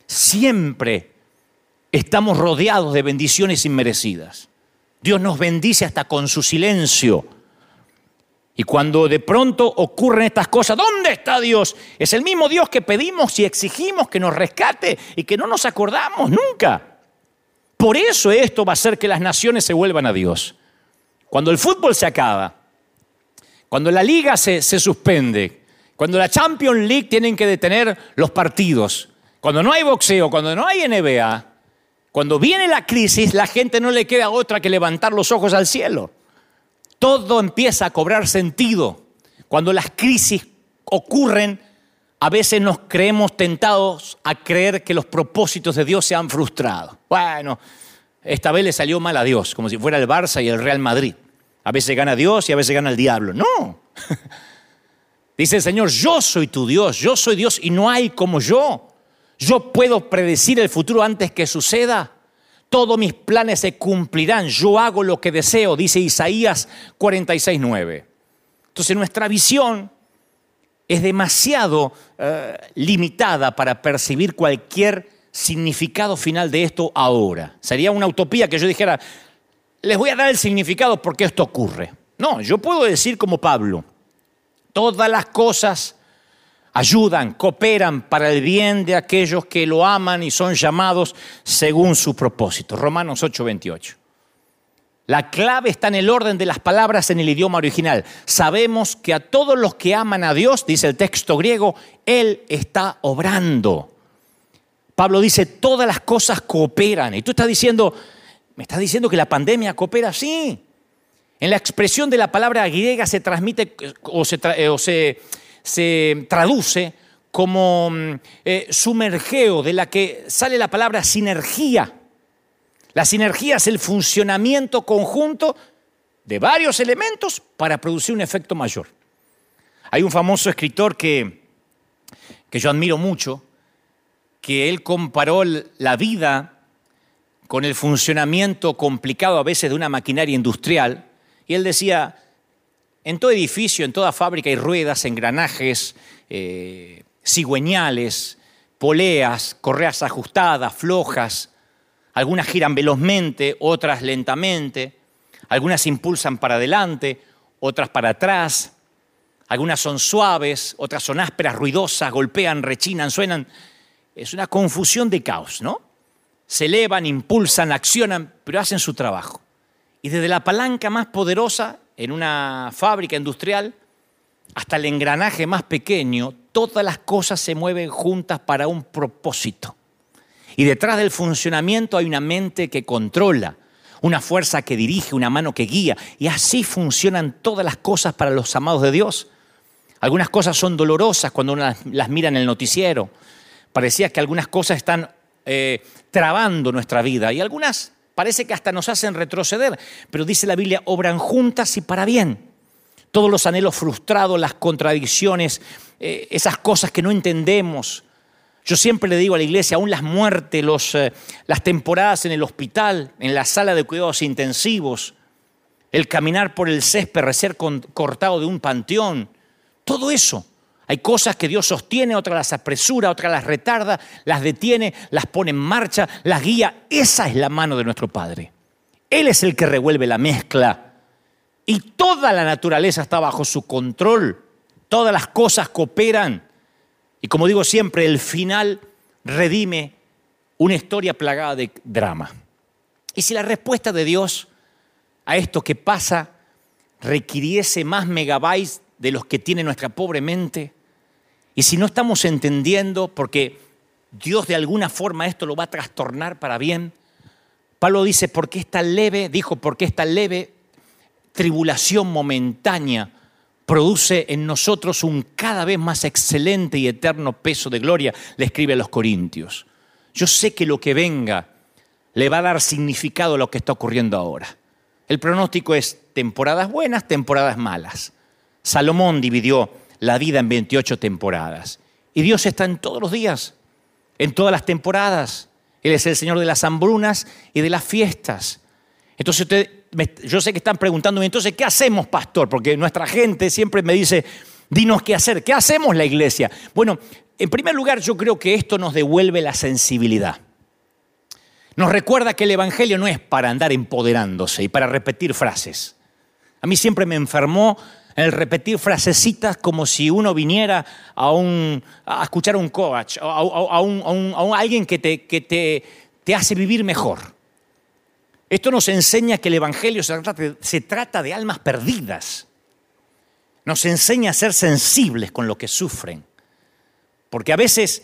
Siempre estamos rodeados de bendiciones inmerecidas. Dios nos bendice hasta con su silencio. Y cuando de pronto ocurren estas cosas, ¿dónde está Dios? Es el mismo Dios que pedimos y exigimos que nos rescate y que no nos acordamos nunca. Por eso esto va a hacer que las naciones se vuelvan a Dios. Cuando el fútbol se acaba, cuando la liga se, se suspende, cuando la Champions League tienen que detener los partidos, cuando no hay boxeo, cuando no hay NBA, cuando viene la crisis, la gente no le queda otra que levantar los ojos al cielo todo empieza a cobrar sentido. Cuando las crisis ocurren, a veces nos creemos tentados a creer que los propósitos de Dios se han frustrado. Bueno, esta vez le salió mal a Dios, como si fuera el Barça y el Real Madrid. A veces gana Dios y a veces gana el diablo. No. Dice el Señor, yo soy tu Dios, yo soy Dios y no hay como yo. Yo puedo predecir el futuro antes que suceda todos mis planes se cumplirán, yo hago lo que deseo, dice Isaías 46.9. Entonces nuestra visión es demasiado eh, limitada para percibir cualquier significado final de esto ahora. Sería una utopía que yo dijera, les voy a dar el significado porque esto ocurre. No, yo puedo decir como Pablo, todas las cosas ayudan, cooperan para el bien de aquellos que lo aman y son llamados según su propósito. Romanos 8:28. La clave está en el orden de las palabras en el idioma original. Sabemos que a todos los que aman a Dios, dice el texto griego, Él está obrando. Pablo dice, todas las cosas cooperan. Y tú estás diciendo, ¿me estás diciendo que la pandemia coopera? Sí. En la expresión de la palabra griega se transmite o se, o se se traduce como mm, eh, sumergeo, de la que sale la palabra sinergia. La sinergia es el funcionamiento conjunto de varios elementos para producir un efecto mayor. Hay un famoso escritor que, que yo admiro mucho, que él comparó la vida con el funcionamiento complicado a veces de una maquinaria industrial, y él decía, en todo edificio, en toda fábrica hay ruedas, engranajes, eh, cigüeñales, poleas, correas ajustadas, flojas. Algunas giran velozmente, otras lentamente. Algunas impulsan para adelante, otras para atrás. Algunas son suaves, otras son ásperas, ruidosas, golpean, rechinan, suenan. Es una confusión de caos, ¿no? Se elevan, impulsan, accionan, pero hacen su trabajo. Y desde la palanca más poderosa en una fábrica industrial, hasta el engranaje más pequeño, todas las cosas se mueven juntas para un propósito. Y detrás del funcionamiento hay una mente que controla, una fuerza que dirige, una mano que guía. Y así funcionan todas las cosas para los amados de Dios. Algunas cosas son dolorosas cuando uno las, mira en el noticiero. Parecía que algunas cosas están eh, trabando nuestra vida y algunas Parece que hasta nos hacen retroceder, pero dice la Biblia, obran juntas y para bien. Todos los anhelos frustrados, las contradicciones, eh, esas cosas que no entendemos. Yo siempre le digo a la iglesia, aún las muertes, los, eh, las temporadas en el hospital, en la sala de cuidados intensivos, el caminar por el césped, ser cortado de un panteón, todo eso hay cosas que Dios sostiene, otras las apresura, otras las retarda, las detiene, las pone en marcha, las guía. Esa es la mano de nuestro Padre. Él es el que revuelve la mezcla. Y toda la naturaleza está bajo su control. Todas las cosas cooperan. Y como digo siempre, el final redime una historia plagada de drama. Y si la respuesta de Dios a esto que pasa requiriese más megabytes de los que tiene nuestra pobre mente, y si no estamos entendiendo, porque Dios de alguna forma esto lo va a trastornar para bien, Pablo dice, porque esta leve, dijo, porque esta leve tribulación momentánea produce en nosotros un cada vez más excelente y eterno peso de gloria, le escribe a los Corintios. Yo sé que lo que venga le va a dar significado a lo que está ocurriendo ahora. El pronóstico es temporadas buenas, temporadas malas. Salomón dividió la vida en 28 temporadas. Y Dios está en todos los días, en todas las temporadas, Él es el Señor de las hambrunas y de las fiestas. Entonces usted, yo sé que están preguntándome, entonces, ¿qué hacemos, pastor? Porque nuestra gente siempre me dice, dinos qué hacer. ¿Qué hacemos la iglesia? Bueno, en primer lugar, yo creo que esto nos devuelve la sensibilidad. Nos recuerda que el Evangelio no es para andar empoderándose y para repetir frases. A mí siempre me enfermó el repetir frasecitas como si uno viniera a, escuchar a un coach, a, alguien que, te, hace vivir mejor. Esto nos enseña que el Evangelio se trata, se trata de almas perdidas. Nos enseña a ser sensibles con lo que sufren. Porque a veces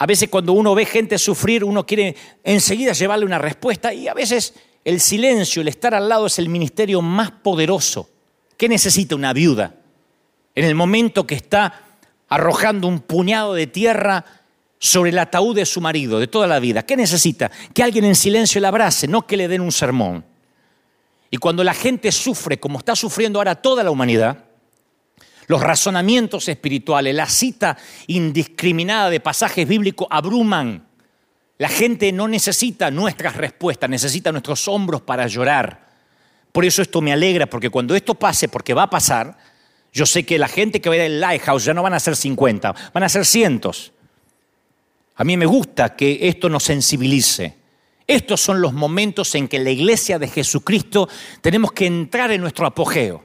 a veces cuando uno ve gente sufrir, uno quiere enseguida llevarle una respuesta y a veces el silencio, el estar al lado es el ministerio más poderoso. ¿Qué necesita una viuda? En el momento que está arrojando un puñado de tierra sobre el ataúd de su marido de toda la vida. ¿Qué necesita? Que alguien en silencio la abrace, no que le den un sermón. Y cuando la gente sufre, como está sufriendo ahora toda la humanidad, los razonamientos espirituales, la cita indiscriminada de pasajes bíblicos abruman. La gente no necesita nuestras respuestas, necesita nuestros hombros para llorar. Por eso esto me alegra, porque cuando esto pase, porque va a pasar, yo sé que la gente que va a ir al Lighthouse ya no van a ser 50, van a ser cientos. A mí me gusta que esto nos sensibilice. Estos son los momentos en que la iglesia de Jesucristo tenemos que entrar en nuestro apogeo.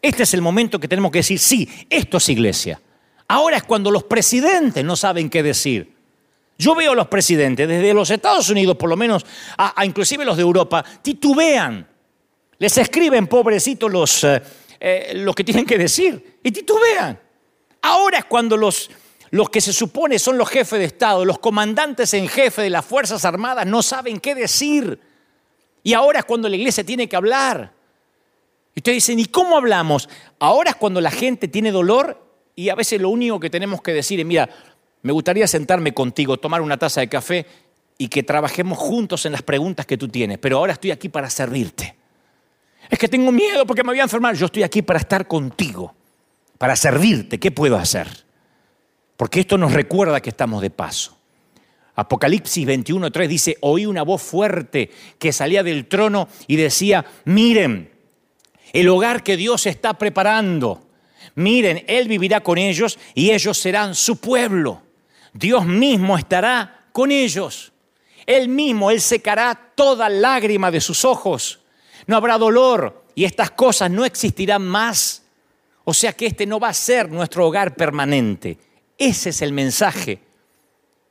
Este es el momento que tenemos que decir, sí, esto es iglesia. Ahora es cuando los presidentes no saben qué decir. Yo veo a los presidentes, desde los Estados Unidos por lo menos, a, inclusive los de Europa, titubean. Les escriben, pobrecitos, los, eh, eh, los que tienen que decir, y titubean. Ahora es cuando los, los que se supone son los jefes de Estado, los comandantes en jefe de las Fuerzas Armadas, no saben qué decir. Y ahora es cuando la iglesia tiene que hablar. Y ustedes dicen, ¿y cómo hablamos? Ahora es cuando la gente tiene dolor y a veces lo único que tenemos que decir es, mira, me gustaría sentarme contigo, tomar una taza de café y que trabajemos juntos en las preguntas que tú tienes, pero ahora estoy aquí para servirte. Es que tengo miedo porque me voy a enfermar. Yo estoy aquí para estar contigo, para servirte. ¿Qué puedo hacer? Porque esto nos recuerda que estamos de paso. Apocalipsis 21.3 dice, oí una voz fuerte que salía del trono y decía, miren, el hogar que Dios está preparando. Miren, Él vivirá con ellos y ellos serán su pueblo. Dios mismo estará con ellos. Él mismo, Él secará toda lágrima de sus ojos. No habrá dolor y estas cosas no existirán más. O sea que este no va a ser nuestro hogar permanente. Ese es el mensaje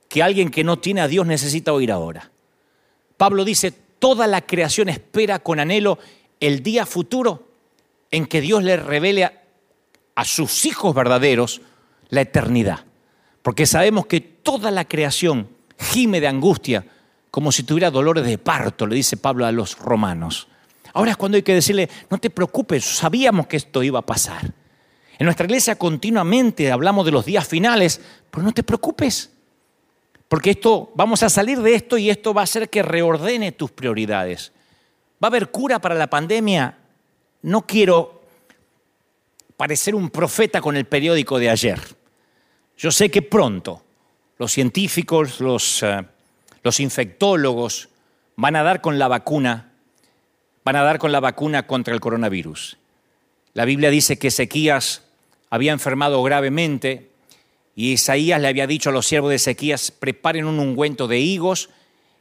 que alguien que no tiene a Dios necesita oír ahora. Pablo dice, toda la creación espera con anhelo el día futuro en que Dios le revele a, sus hijos verdaderos la eternidad. Porque sabemos que toda la creación gime de angustia como si tuviera dolores de parto, le dice Pablo a los romanos. Ahora es cuando hay que decirle, no te preocupes, sabíamos que esto iba a pasar. En nuestra iglesia continuamente hablamos de los días finales, pero no te preocupes, porque esto, vamos a salir de esto y esto va a hacer que reordene tus prioridades. ¿Va a haber cura para la pandemia? no quiero parecer un profeta con el periódico de ayer. Yo sé que pronto los científicos, los, eh, los infectólogos van a dar con la vacuna, van a dar con la vacuna contra el coronavirus. La Biblia dice que Ezequías había enfermado gravemente y Isaías le había dicho a los siervos de Ezequías, preparen un ungüento de higos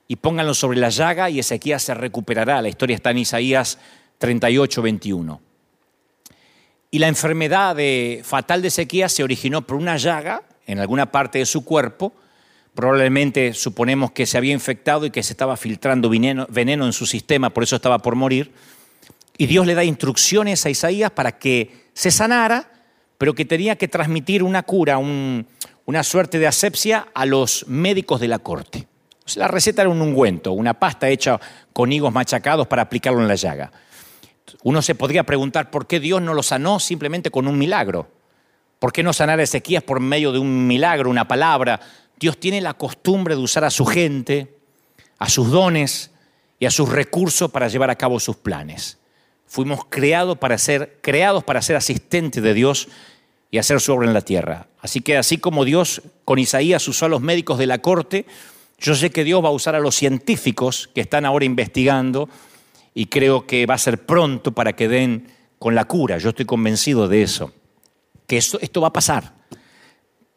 y pónganlo sobre la llaga y Ezequías se recuperará. La historia está en Isaías 38, 21. Y la enfermedad fatal de Ezequías se originó por una llaga en alguna parte de su cuerpo. Probablemente suponemos que se había infectado y que se estaba filtrando veneno, en su sistema, por eso estaba por morir. Y Dios le da instrucciones a Isaías para que se sanara, pero que tenía que transmitir una cura, una suerte de asepsia a los médicos de la corte. la receta era un ungüento, una pasta hecha con higos machacados para aplicarlo en la llaga. Uno se podría preguntar por qué Dios no lo sanó simplemente con un milagro. ¿Por qué no sanar a Ezequías por medio de un milagro, una palabra? Dios tiene la costumbre de usar a su gente, a sus dones y a sus recursos para llevar a cabo sus planes. Fuimos creados para ser, creados para ser asistentes de Dios y hacer su obra en la tierra. Así que así como Dios con Isaías usó a los médicos de la corte, Yo sé que Dios va a usar a los científicos que están ahora investigando y creo que va a ser pronto para que den con la cura. Yo estoy convencido de eso, que esto, esto va a pasar,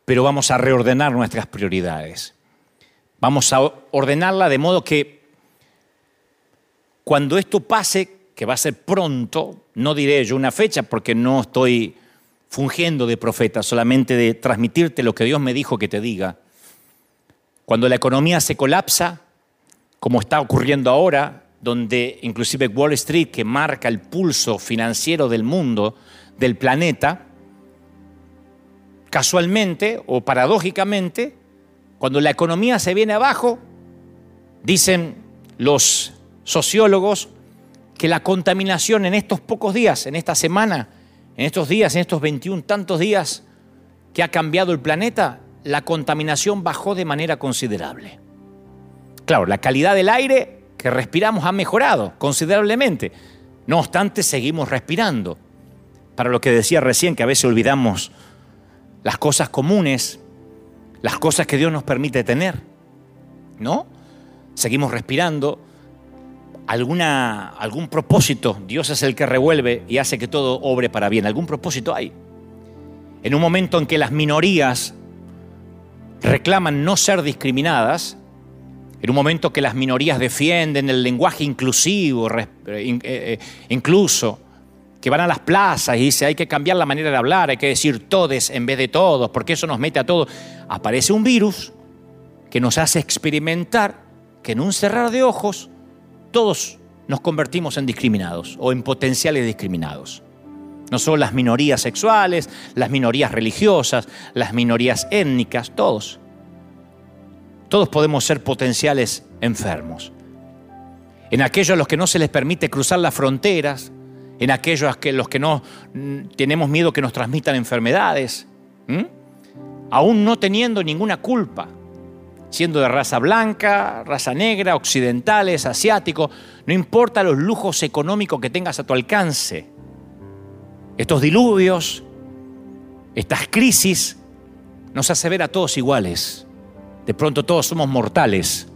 pero vamos a reordenar nuestras prioridades. Vamos a ordenarla de modo que cuando esto pase, que va a ser pronto, no diré yo una fecha porque no estoy fungiendo de profeta, solamente de transmitirte lo que Dios me dijo que te diga. Cuando la economía se colapsa, como está ocurriendo ahora, donde inclusive Wall Street, que marca el pulso financiero del mundo, del planeta, casualmente o paradójicamente, cuando la economía se viene abajo, dicen los sociólogos que la contaminación en estos pocos días, en esta semana, en estos días, en estos 21 tantos días que ha cambiado el planeta, la contaminación bajó de manera considerable. Claro, la calidad del aire que respiramos ha mejorado considerablemente. No obstante, seguimos respirando. Para lo que decía recién, que a veces olvidamos las cosas comunes, las cosas que Dios nos permite tener. ¿No? Seguimos respirando, alguna, algún propósito, Dios es el que revuelve y hace que todo obre para bien, algún propósito hay. En un momento en que las minorías reclaman no ser discriminadas, en un momento que las minorías defienden el lenguaje inclusivo, eh, eh, incluso, que van a las plazas y dicen hay que cambiar la manera de hablar, hay que decir todes en vez de todos, porque eso nos mete a todos, aparece un virus que nos hace experimentar que en un cerrar de ojos todos nos convertimos en discriminados o en potenciales discriminados. No solo las minorías sexuales, las minorías religiosas, las minorías étnicas, todos. Todos podemos ser potenciales enfermos. En aquellos a los que no se les permite cruzar las fronteras, en aquellos a los que no tenemos miedo que nos transmitan enfermedades, aún no teniendo ninguna culpa siendo de raza blanca, raza negra, occidentales, asiáticos, no importa los lujos económicos que tengas a tu alcance. Estos diluvios, estas crisis, nos hace ver a todos iguales. De pronto todos somos mortales.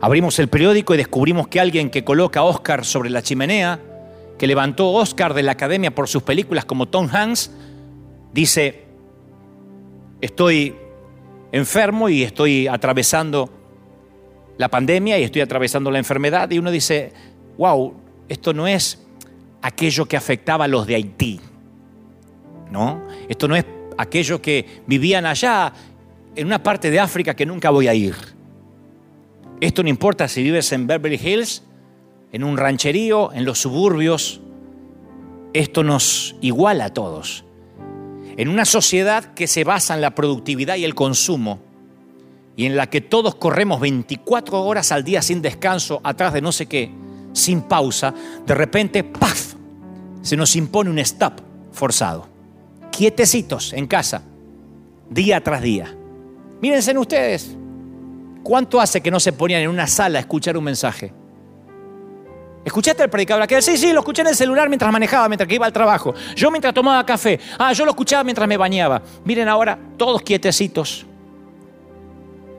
Abrimos el periódico y descubrimos que alguien que coloca a Oscar sobre la chimenea, que levantó Oscar de la academia por sus películas como Tom Hanks, dice, estoy enfermo y estoy atravesando la pandemia y estoy atravesando la enfermedad y uno dice, wow, esto no es aquello que afectaba a los de Haití, ¿no? Esto no es aquello que vivían allá en una parte de África que nunca voy a ir. Esto no importa si vives en Beverly Hills, en un rancherío, en los suburbios. Esto nos iguala a todos. En una sociedad que se basa en la productividad y el consumo, y en la que todos corremos 24 horas al día sin descanso, atrás de no sé qué, sin pausa, de repente, ¡paf! Se nos impone un stop forzado. Quietecitos en casa, día tras día. Mírense en ustedes. ¿Cuánto hace que no se ponían en una sala a escuchar un mensaje? ¿Escuchaste al predicador aquel? Sí, sí, lo escuché en el celular mientras manejaba, mientras que iba al trabajo. Yo mientras tomaba café. Ah, yo lo escuchaba mientras me bañaba. Miren ahora, todos quietecitos,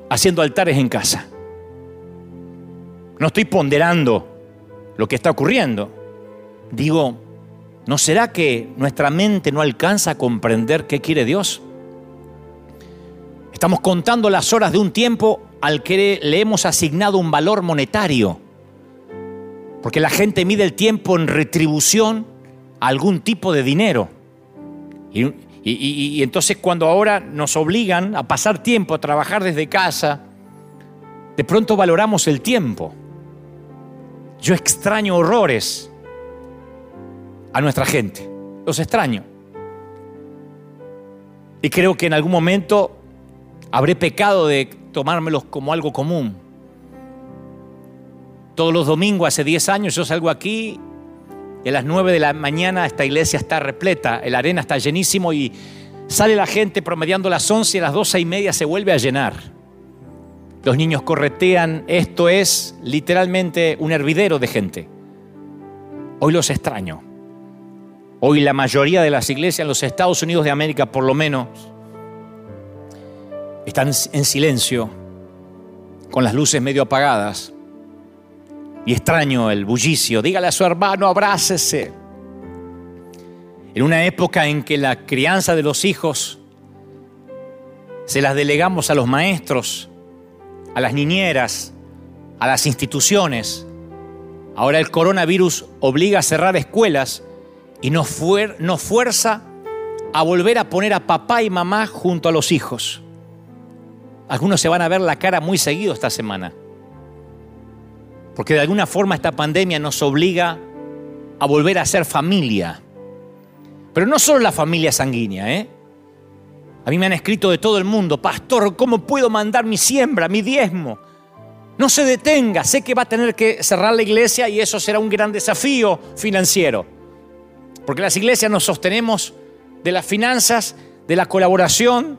haciendo altares en casa. No estoy ponderando lo que está ocurriendo. Digo, ¿no será que nuestra mente no alcanza a comprender qué quiere Dios? Estamos contando las horas de un tiempo al que le hemos asignado un valor monetario porque la gente mide el tiempo en retribución a algún tipo de dinero. Y, entonces cuando ahora nos obligan a pasar tiempo, a trabajar desde casa, de pronto valoramos el tiempo. Yo extraño horrores a nuestra gente. Los extraño. Y creo que en algún momento habré pecado de tomármelos como algo común. Todos los domingos, hace 10 años, yo salgo aquí y a las 9 de la mañana esta iglesia está repleta, la arena está llenísimo y sale la gente promediando las 11 y a las 12 y media se vuelve a llenar. Los niños corretean, esto es literalmente un hervidero de gente. Hoy los extraño. Hoy la mayoría de las iglesias en los Estados Unidos de América, por lo menos, están en silencio con las luces medio apagadas y extraño el bullicio. Dígale a su hermano, abrácese. En una época en que la crianza de los hijos se las delegamos a los maestros, a las niñeras, a las instituciones. Ahora el coronavirus obliga a cerrar escuelas y nos, nos fuerza a volver a poner a papá y mamá junto a los hijos. Algunos se van a ver la cara muy seguido esta semana. Porque de alguna forma esta pandemia nos obliga a volver a ser familia. Pero no solo la familia sanguínea, ¿eh? A mí me han escrito de todo el mundo, pastor, ¿cómo puedo mandar mi siembra, mi diezmo? No se detenga, sé que va a tener que cerrar la iglesia y eso será un gran desafío financiero. Porque las iglesias nos sostenemos de las finanzas, de la colaboración,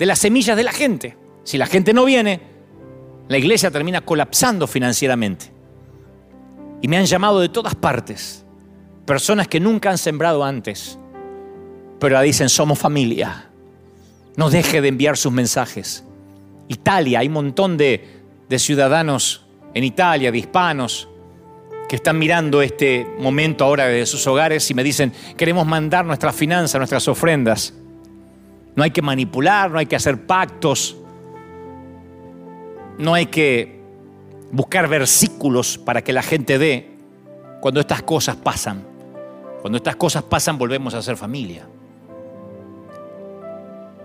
de las semillas de la gente. Si la gente no viene, la iglesia termina colapsando financieramente. Y me han llamado de todas partes, personas que nunca han sembrado antes, pero dicen, somos familia. No deje de enviar sus mensajes. Italia, hay un montón de, de ciudadanos en Italia, de hispanos, que están mirando este momento ahora de sus hogares y me dicen, queremos mandar nuestras finanzas, nuestras ofrendas. No hay que manipular, no hay que hacer pactos, no hay que buscar versículos para que la gente dé cuando estas cosas pasan. Cuando estas cosas pasan volvemos a ser familia.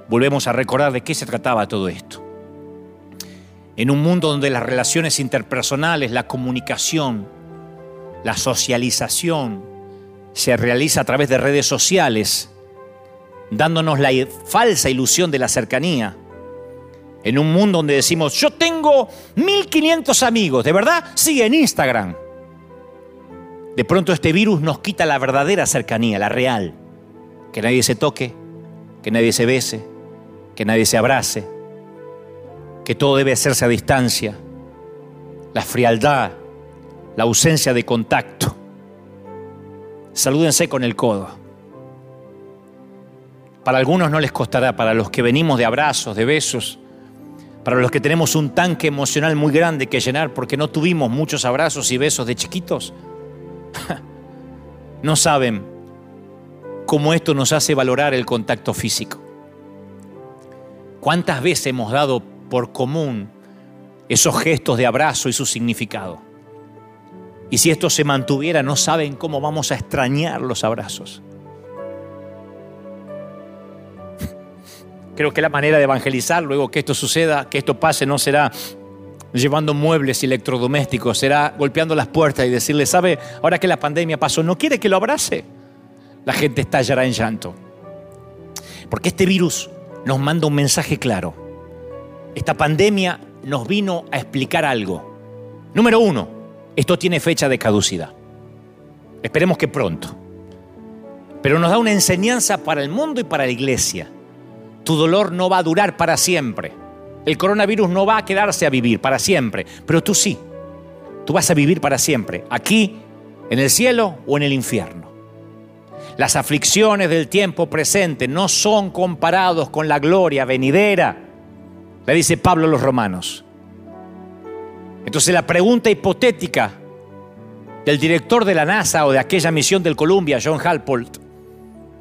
Volvemos a recordar de qué se trataba todo esto. En un mundo donde las relaciones interpersonales, la comunicación, la socialización se realiza a través de redes sociales, dándonos la falsa ilusión de la cercanía. En un mundo donde decimos, yo tengo 1500 amigos, ¿de verdad? Sigue en Instagram. De pronto este virus nos quita la verdadera cercanía, la real. Que nadie se toque, que nadie se bese, que nadie se abrace, que todo debe hacerse a distancia. La frialdad, la ausencia de contacto. Salúdense con el codo. Para algunos no les costará, para los que venimos de abrazos, de besos, para los que tenemos un tanque emocional muy grande que llenar porque no tuvimos muchos abrazos y besos de chiquitos, no saben cómo esto nos hace valorar el contacto físico. ¿Cuántas veces hemos dado por común esos gestos de abrazo y su significado? Y si esto se mantuviera, no saben cómo vamos a extrañar los abrazos. Creo que la manera de evangelizar luego que esto suceda, que esto pase, no será llevando muebles y electrodomésticos, será golpeando las puertas y decirle, ¿sabe? Ahora que la pandemia pasó, ¿no quiere que lo abrace? La gente estallará en llanto. Porque este virus nos manda un mensaje claro. Esta pandemia nos vino a explicar algo. Número uno, esto tiene fecha de caducidad. Esperemos que pronto. Pero nos da una enseñanza para el mundo y para la iglesia. Tu dolor no va a durar para siempre. El coronavirus no va a quedarse a vivir para siempre, pero tú sí. Tú vas a vivir para siempre, aquí, en el cielo o en el infierno. Las aflicciones del tiempo presente no son comparados con la gloria venidera, le dice Pablo a los romanos. Entonces la pregunta hipotética del director de la NASA o de aquella misión del Columbia, John Halpolt,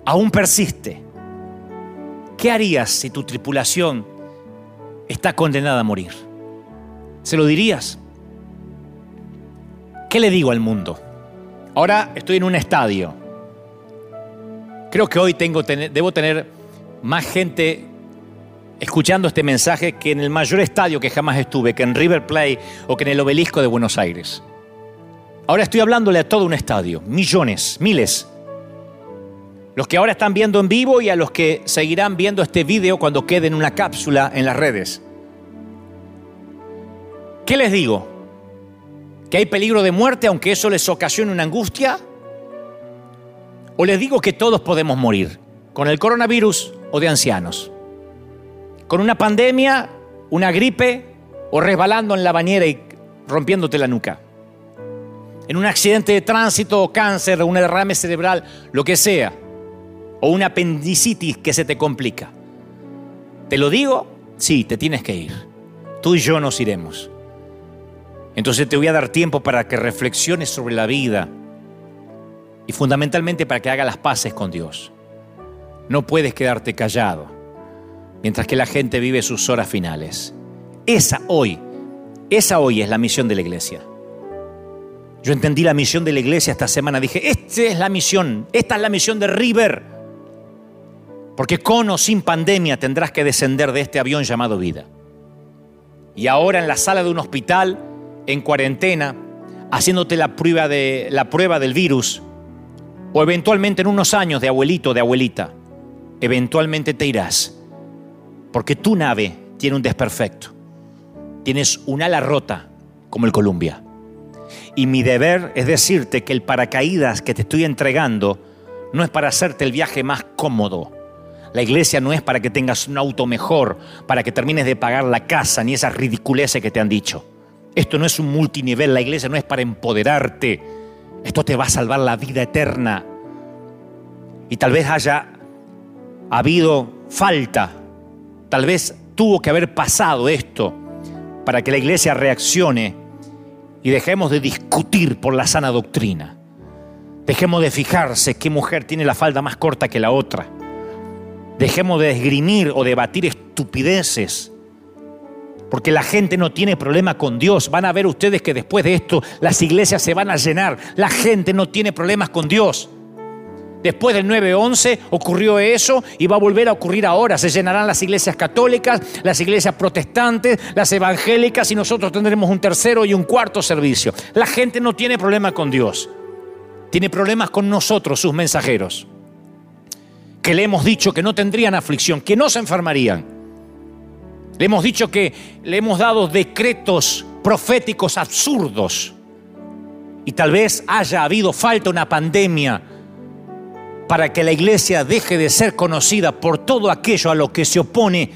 aún persiste. ¿Qué harías si tu tripulación está condenada a morir? ¿Se lo dirías? ¿Qué le digo al mundo? Ahora estoy en un estadio. Creo que hoy tengo, debo tener más gente escuchando este mensaje que en el mayor estadio que jamás estuve, que en River Plate o que en el obelisco de Buenos Aires. Ahora estoy hablándole a todo un estadio, millones, miles. Los que ahora están viendo en vivo y a los que seguirán viendo este video cuando quede en una cápsula en las redes. ¿Qué les digo? ¿Que hay peligro de muerte aunque eso les ocasione una angustia? ¿O les digo que todos podemos morir con el coronavirus o de ancianos? con una pandemia, una gripe o resbalando en la bañera y rompiéndote la nuca. En un accidente de tránsito o cáncer o un derrame cerebral, lo que sea. O una apendicitis que se te complica. ¿Te lo digo? Sí, te tienes que ir. Tú y yo nos iremos. Entonces te voy a dar tiempo para que reflexiones sobre la vida y fundamentalmente para que hagas las paces con Dios. No puedes quedarte callado mientras que la gente vive sus horas finales. Esa hoy, esa hoy es la misión de la iglesia. Yo entendí la misión de la iglesia esta semana. Dije, esta es la misión, esta es la misión de River. Porque con o sin pandemia tendrás que descender de este avión llamado vida. Y ahora en la sala de un hospital, en cuarentena, haciéndote la prueba, de, la prueba del virus, o eventualmente en unos años de abuelito de abuelita, eventualmente te irás. Porque tu nave tiene un desperfecto. Tienes un ala rota como el Columbia. Y mi deber es decirte que el paracaídas que te estoy entregando no es para hacerte el viaje más cómodo. La iglesia no es para que tengas un auto mejor, para que termines de pagar la casa, ni esas ridiculeces que te han dicho. Esto no es un multinivel, la iglesia no es para empoderarte. Esto te va a salvar la vida eterna. Y tal vez haya habido falta, tal vez tuvo que haber pasado esto para que la iglesia reaccione y dejemos de discutir por la sana doctrina. Dejemos de fijarse qué mujer tiene la falda más corta que la otra. Dejemos de esgrimir o debatir estupideces. Porque la gente no tiene problema con Dios. Van a ver ustedes que después de esto las iglesias se van a llenar. La gente no tiene problemas con Dios. Después del 9-11 ocurrió eso y va a volver a ocurrir ahora. Se llenarán las iglesias católicas, las iglesias protestantes, las evangélicas y nosotros tendremos un tercero y un cuarto servicio. La gente no tiene problema con Dios. Tiene problemas con nosotros, sus mensajeros. Que le hemos dicho que no tendrían aflicción, que no se enfermarían. Le hemos dicho que le hemos dado decretos proféticos absurdos. Y tal vez haya habido falta una pandemia para que la iglesia deje de ser conocida por todo aquello a lo que se opone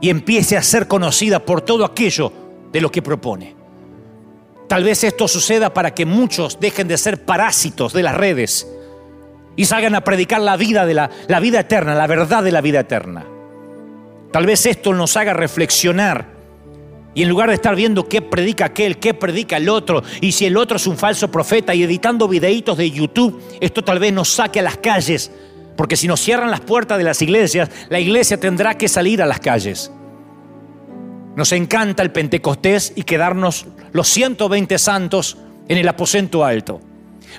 y empiece a ser conocida por todo aquello de lo que propone. Tal vez esto suceda para que muchos dejen de ser parásitos de las redes y salgan a predicar la vida de la, la vida eterna, la verdad de la vida eterna. Tal vez esto nos haga reflexionar y en lugar de estar viendo qué predica aquel, qué predica el otro, y si el otro es un falso profeta y editando videitos de YouTube, esto tal vez nos saque a las calles. Porque si nos cierran las puertas de las iglesias, la iglesia tendrá que salir a las calles. Nos encanta el Pentecostés y quedarnos los 120 santos en el aposento alto.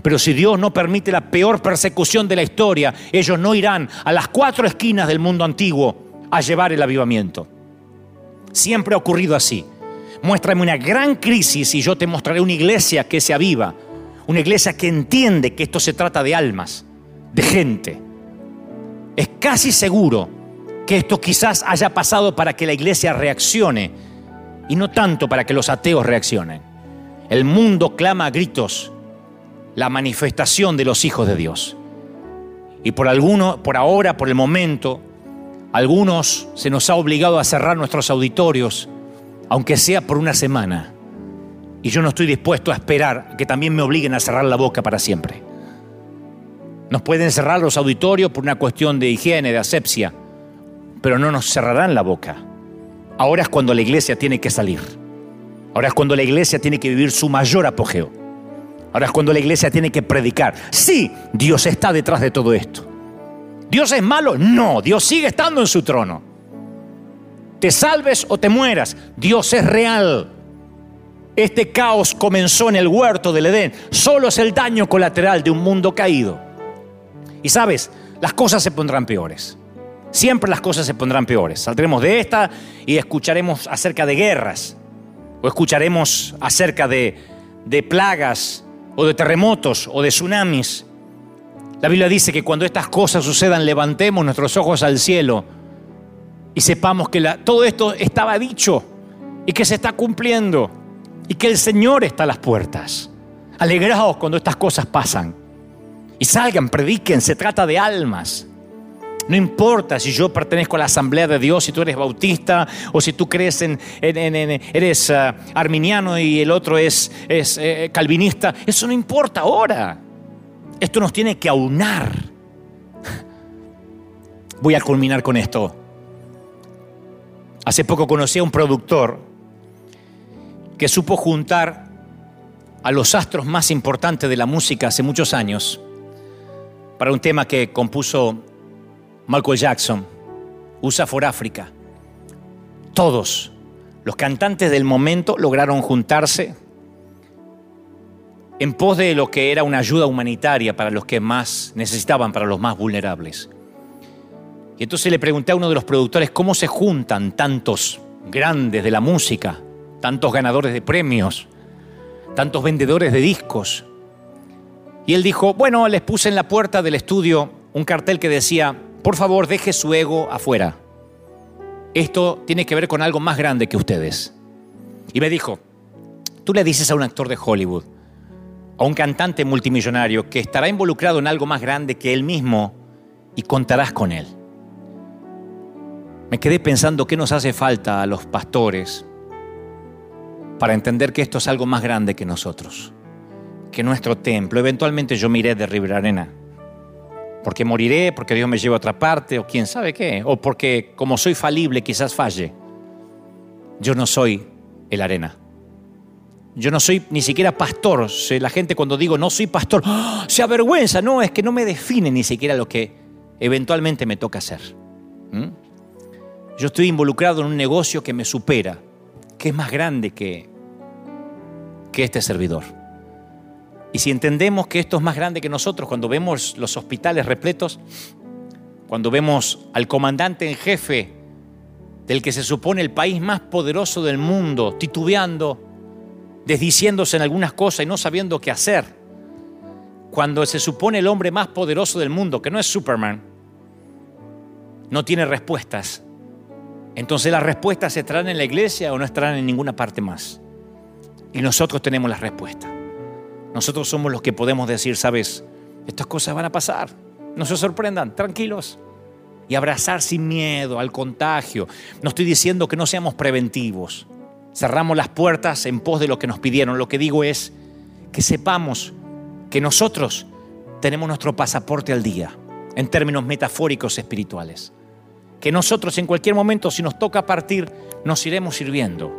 Pero si Dios no permite la peor persecución de la historia, ellos no irán a las cuatro esquinas del mundo antiguo a llevar el avivamiento. Siempre ha ocurrido así. Muéstrame una gran crisis y yo te mostraré una iglesia que se aviva. Una iglesia que entiende que esto se trata de almas, de gente. Es casi seguro que esto quizás haya pasado para que la iglesia reaccione y no tanto para que los ateos reaccionen. El mundo clama a gritos la manifestación de los hijos de Dios. Y por alguno, por ahora, por el momento, algunos se nos ha obligado a cerrar nuestros auditorios, aunque sea por una semana. Y yo no estoy dispuesto a esperar que también me obliguen a cerrar la boca para siempre. Nos pueden cerrar los auditorios por una cuestión de higiene, de asepsia, pero no nos cerrarán la boca. Ahora es cuando la iglesia tiene que salir. Ahora es cuando la iglesia tiene que vivir su mayor apogeo. Ahora es cuando la iglesia tiene que predicar. Sí, Dios está detrás de todo esto. ¿Dios es malo? No, Dios sigue estando en su trono. Te salves o te mueras, Dios es real. Este caos comenzó en el huerto del Edén. Solo es el daño colateral de un mundo caído. Y sabes, las cosas se pondrán peores. Siempre las cosas se pondrán peores. Saldremos de esta y escucharemos acerca de guerras. O escucharemos acerca de, de plagas o de terremotos o de tsunamis. La Biblia dice que cuando estas cosas sucedan, levantemos nuestros ojos al cielo y sepamos que todo esto estaba dicho y que se está cumpliendo y que el Señor está a las puertas. Alegraos cuando estas cosas pasan y salgan, prediquen, se trata de almas. No importa si yo pertenezco a la Asamblea de Dios, si tú eres bautista o si tú crees en, eres ah, arminiano y el otro es, eh, calvinista. Eso no importa ahora. Esto nos tiene que aunar. Voy a culminar con esto. Hace poco conocí a un productor que supo juntar a los astros más importantes de la música hace muchos años para un tema que compuso Michael Jackson, USA for Africa. Todos los cantantes del momento lograron juntarse en pos de lo que era una ayuda humanitaria para los que más necesitaban, para los más vulnerables. Y entonces le pregunté a uno de los productores cómo se juntan tantos grandes de la música, tantos ganadores de premios, tantos vendedores de discos. Y él dijo, bueno, les puse en la puerta del estudio un cartel que decía, por favor, deje su ego afuera. Esto tiene que ver con algo más grande que ustedes. Y me dijo, tú le dices a un actor de Hollywood, a un cantante multimillonario que estará involucrado en algo más grande que él mismo y contarás con él. Me quedé pensando qué nos hace falta a los pastores para entender que esto es algo más grande que nosotros, que nuestro templo. Eventualmente yo miré de River Arena, porque moriré, porque Dios me lleva a otra parte, o quién sabe qué, o porque como soy falible quizás falle. Yo no soy el arena. Yo no soy ni siquiera pastor. La gente cuando digo no soy pastor, ¡ah! se avergüenza. No, es que no me define ni siquiera lo que eventualmente me toca hacer. Yo estoy involucrado en un negocio que me supera, que es más grande que, que este servidor. Y si entendemos que esto es más grande que nosotros, cuando vemos los hospitales repletos, cuando vemos al comandante en jefe del que se supone el país más poderoso del mundo, titubeando, desdiciéndose en algunas cosas y no sabiendo qué hacer. Cuando se supone el hombre más poderoso del mundo, que no es Superman, no tiene respuestas. Entonces las respuestas estarán en la iglesia o no estarán en ninguna parte más. Y nosotros tenemos las respuestas. Nosotros somos los que podemos decir, sabes, estas cosas van a pasar. No se sorprendan, tranquilos. Y abrazar sin miedo al contagio. No estoy diciendo que no seamos preventivos cerramos las puertas en pos de lo que nos pidieron. Lo que digo es que sepamos que nosotros tenemos nuestro pasaporte al día, en términos metafóricos espirituales. Que nosotros en cualquier momento, si nos toca partir, nos iremos sirviendo.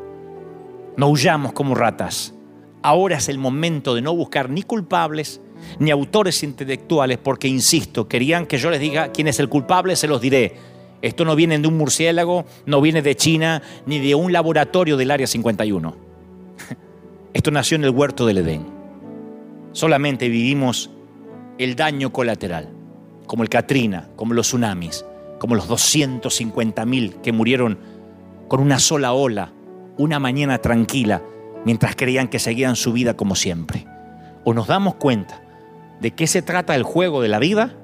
No huyamos como ratas. Ahora es el momento de no buscar ni culpables ni autores intelectuales, porque, insisto, querían que yo les diga quién es el culpable, se los diré esto no viene de un murciélago, no viene de China, ni de un laboratorio del Área 51. Esto nació en el huerto del Edén. Solamente vivimos el daño colateral, como el Katrina, como los tsunamis, como los 250 mil que murieron con una sola ola, una mañana tranquila, mientras creían que seguían su vida como siempre. O nos damos cuenta de qué se trata el juego de la vida,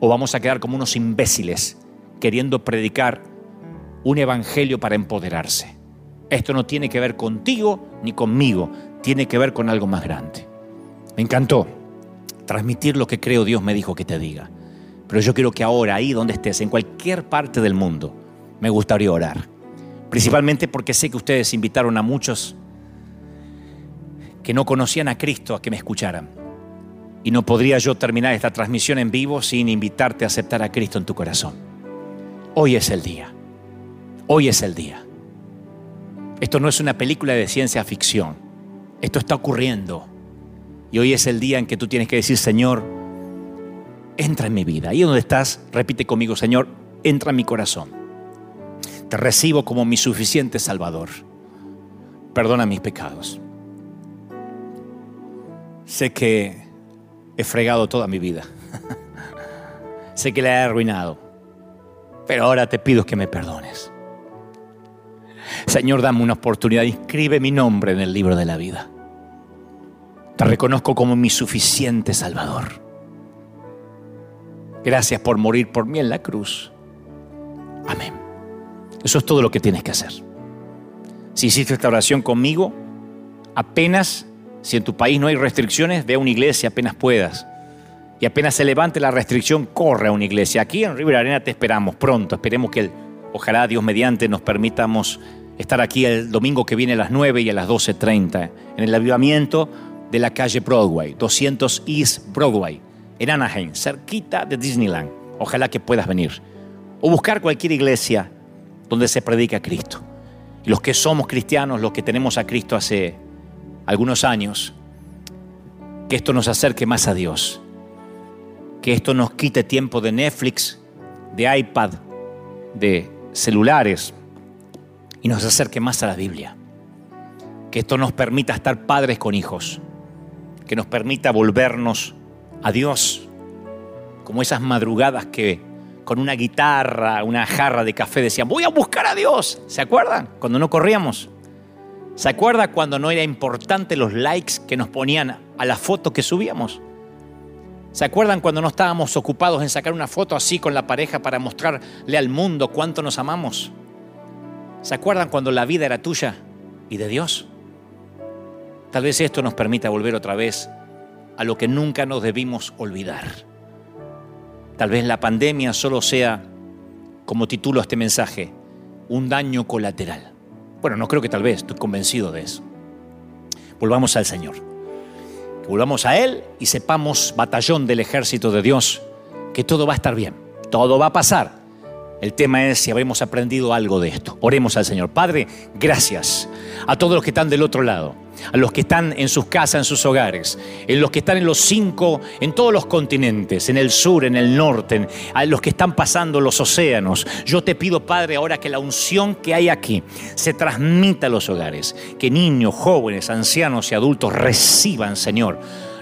o vamos a quedar como unos imbéciles queriendo predicar un evangelio para empoderarse. Esto no tiene que ver contigo ni conmigo, tiene que ver con algo más grande. Me encantó transmitir lo que creo Dios me dijo que te diga. Pero yo quiero que ahora, ahí donde estés, en cualquier parte del mundo, me gustaría orar. Principalmente porque sé que ustedes invitaron a muchos que no conocían a Cristo a que me escucharan. Y no podría yo terminar esta transmisión en vivo sin invitarte a aceptar a Cristo en tu corazón. Hoy es el día. Hoy es el día. Esto no es una película de ciencia ficción. Esto está ocurriendo. Y hoy es el día en que tú tienes que decir, Señor, entra en mi vida. Ahí donde estás, repite conmigo, Señor, entra en mi corazón. Te recibo como mi suficiente Salvador. Perdona mis pecados. Sé que he fregado toda mi vida. sé que la he arruinado. Pero ahora te pido que me perdones. Señor, dame una oportunidad. Inscribe mi nombre en el libro de la vida. Te reconozco como mi suficiente Salvador. Gracias por morir por mí en la cruz. Amén. Eso es todo lo que tienes que hacer. Si hiciste esta oración conmigo, apenas, si en tu país no hay restricciones, ve a una iglesia apenas puedas y apenas se levante la restricción, corre a una iglesia. Aquí en River Arena te esperamos pronto. Esperemos que, ojalá Dios mediante, nos permitamos estar aquí el domingo que viene a las 9 y a las 12.30 en el avivamiento de la calle Broadway, 200 East Broadway, en Anaheim, cerquita de Disneyland. Ojalá que puedas venir. O buscar cualquier iglesia donde se predica Cristo. los que somos cristianos, los que tenemos a Cristo hace algunos años, que esto nos acerque más a Dios, que esto nos quite tiempo de Netflix, de iPad, de celulares y nos acerque más a la Biblia. Que esto nos permita estar padres con hijos, que nos permita volvernos a Dios, como esas madrugadas que con una guitarra, una jarra de café decían, voy a buscar a Dios. ¿Se acuerdan? Cuando no corríamos. ¿Se acuerda cuando no era importante los likes que nos ponían a la foto que subíamos? ¿Se acuerdan cuando no estábamos ocupados en sacar una foto así con la pareja para mostrarle al mundo cuánto nos amamos? ¿Se acuerdan cuando la vida era tuya y de Dios? Tal vez esto nos permita volver otra vez a lo que nunca nos debimos olvidar. Tal vez la pandemia solo sea, como titulo este mensaje, un daño colateral. Bueno, no creo que tal vez, estoy convencido de eso. Volvamos al Señor. volvamos a Él y sepamos, batallón del ejército de Dios, que todo va a estar bien, todo va a pasar. El tema es si habremos aprendido algo de esto. Oremos al Señor. Padre, gracias a todos los que están del otro lado a los que están en sus casas, en sus hogares, en los que están en los cinco, en todos los continentes, en el sur, en el norte, a los que están pasando los océanos. Yo te pido, Padre, ahora que la unción que hay aquí se transmita a los hogares, que niños, jóvenes, ancianos y adultos reciban, Señor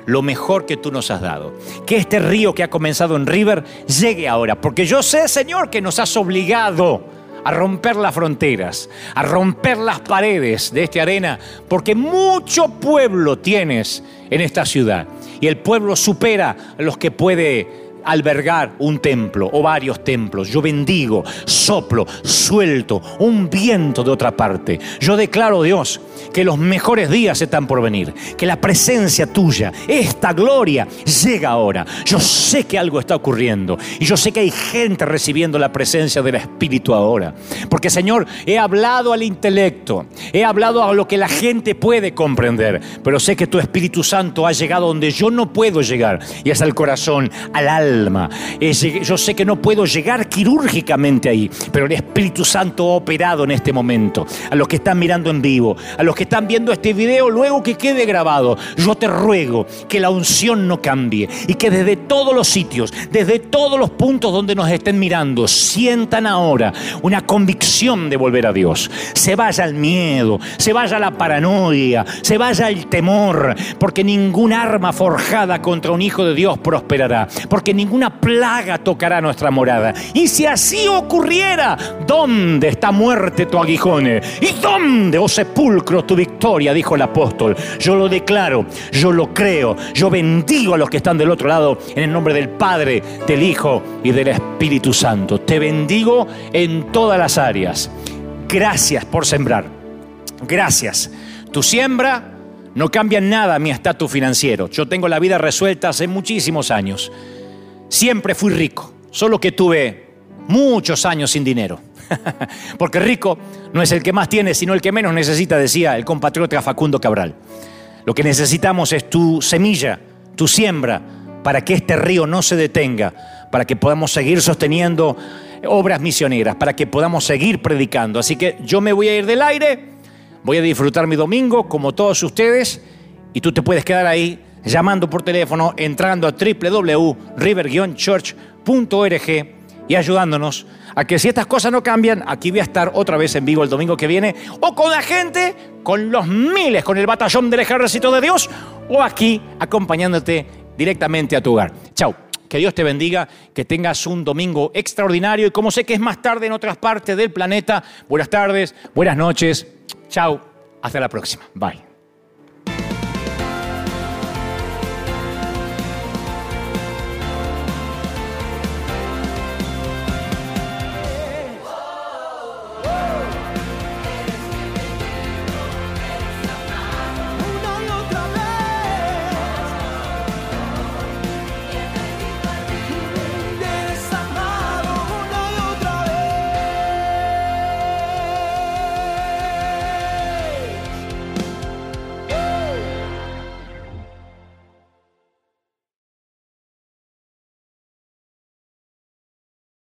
lo mejor que tú nos has dado. Que este río que ha comenzado en River llegue ahora, porque yo sé, Señor, que nos has obligado a romper las fronteras, a romper las paredes de esta arena, porque mucho pueblo tienes en esta ciudad. Y el pueblo supera a los que puede albergar un templo o varios templos. Yo bendigo, soplo, suelto un viento de otra parte. Yo declaro, Dios, que los mejores días están por venir, que la presencia tuya, esta gloria, llega ahora. Yo sé que algo está ocurriendo y yo sé que hay gente recibiendo la presencia del Espíritu ahora. Porque, Señor, he hablado al intelecto, he hablado a lo que la gente puede comprender, pero sé que tu Espíritu Santo ha llegado donde yo no puedo llegar y es al corazón, al alma alma. yo sé que no puedo llegar quirúrgicamente ahí, pero el Espíritu Santo ha operado en este momento. A los que están mirando en vivo, a los que están viendo este video luego que quede grabado, yo te ruego que la unción no cambie y que desde todos los sitios, desde todos los puntos donde nos estén mirando, sientan ahora una convicción de volver a Dios. Se vaya el miedo, se vaya la paranoia, se vaya el temor, porque ningún arma forjada contra un hijo de Dios prosperará, porque ninguna plaga tocará nuestra morada. Y si así ocurriera, ¿dónde está muerte tu aguijón? ¿Y dónde, oh sepulcro, tu victoria? Dijo el apóstol. Yo lo declaro, yo lo creo, yo bendigo a los que están del otro lado en el nombre del Padre, del Hijo y del Espíritu Santo. Te bendigo en todas las áreas. Gracias por sembrar. Gracias. Tu siembra no cambia nada mi estatus financiero. Yo tengo la vida resuelta hace muchísimos años. Siempre fui rico, solo que tuve muchos años sin dinero. Porque rico no es el que más tiene, sino el que menos necesita, decía el compatriota Facundo Cabral. Lo que necesitamos es tu semilla, tu siembra, para que este río no se detenga, para que podamos seguir sosteniendo obras misioneras, para que podamos seguir predicando. Así que yo me voy a ir del aire, voy a disfrutar mi domingo como todos ustedes, y tú te puedes quedar ahí llamando por teléfono, entrando a www.river-church.org y ayudándonos a que si estas cosas no cambian, aquí voy a estar otra vez en vivo el domingo que viene, o con la gente, con los miles, con el batallón del ejército de Dios, o aquí acompañándote directamente a tu hogar. Chao. Que Dios te bendiga, que tengas un domingo extraordinario y como sé que es más tarde en otras partes del planeta, buenas tardes, buenas noches, chao, hasta la próxima, bye.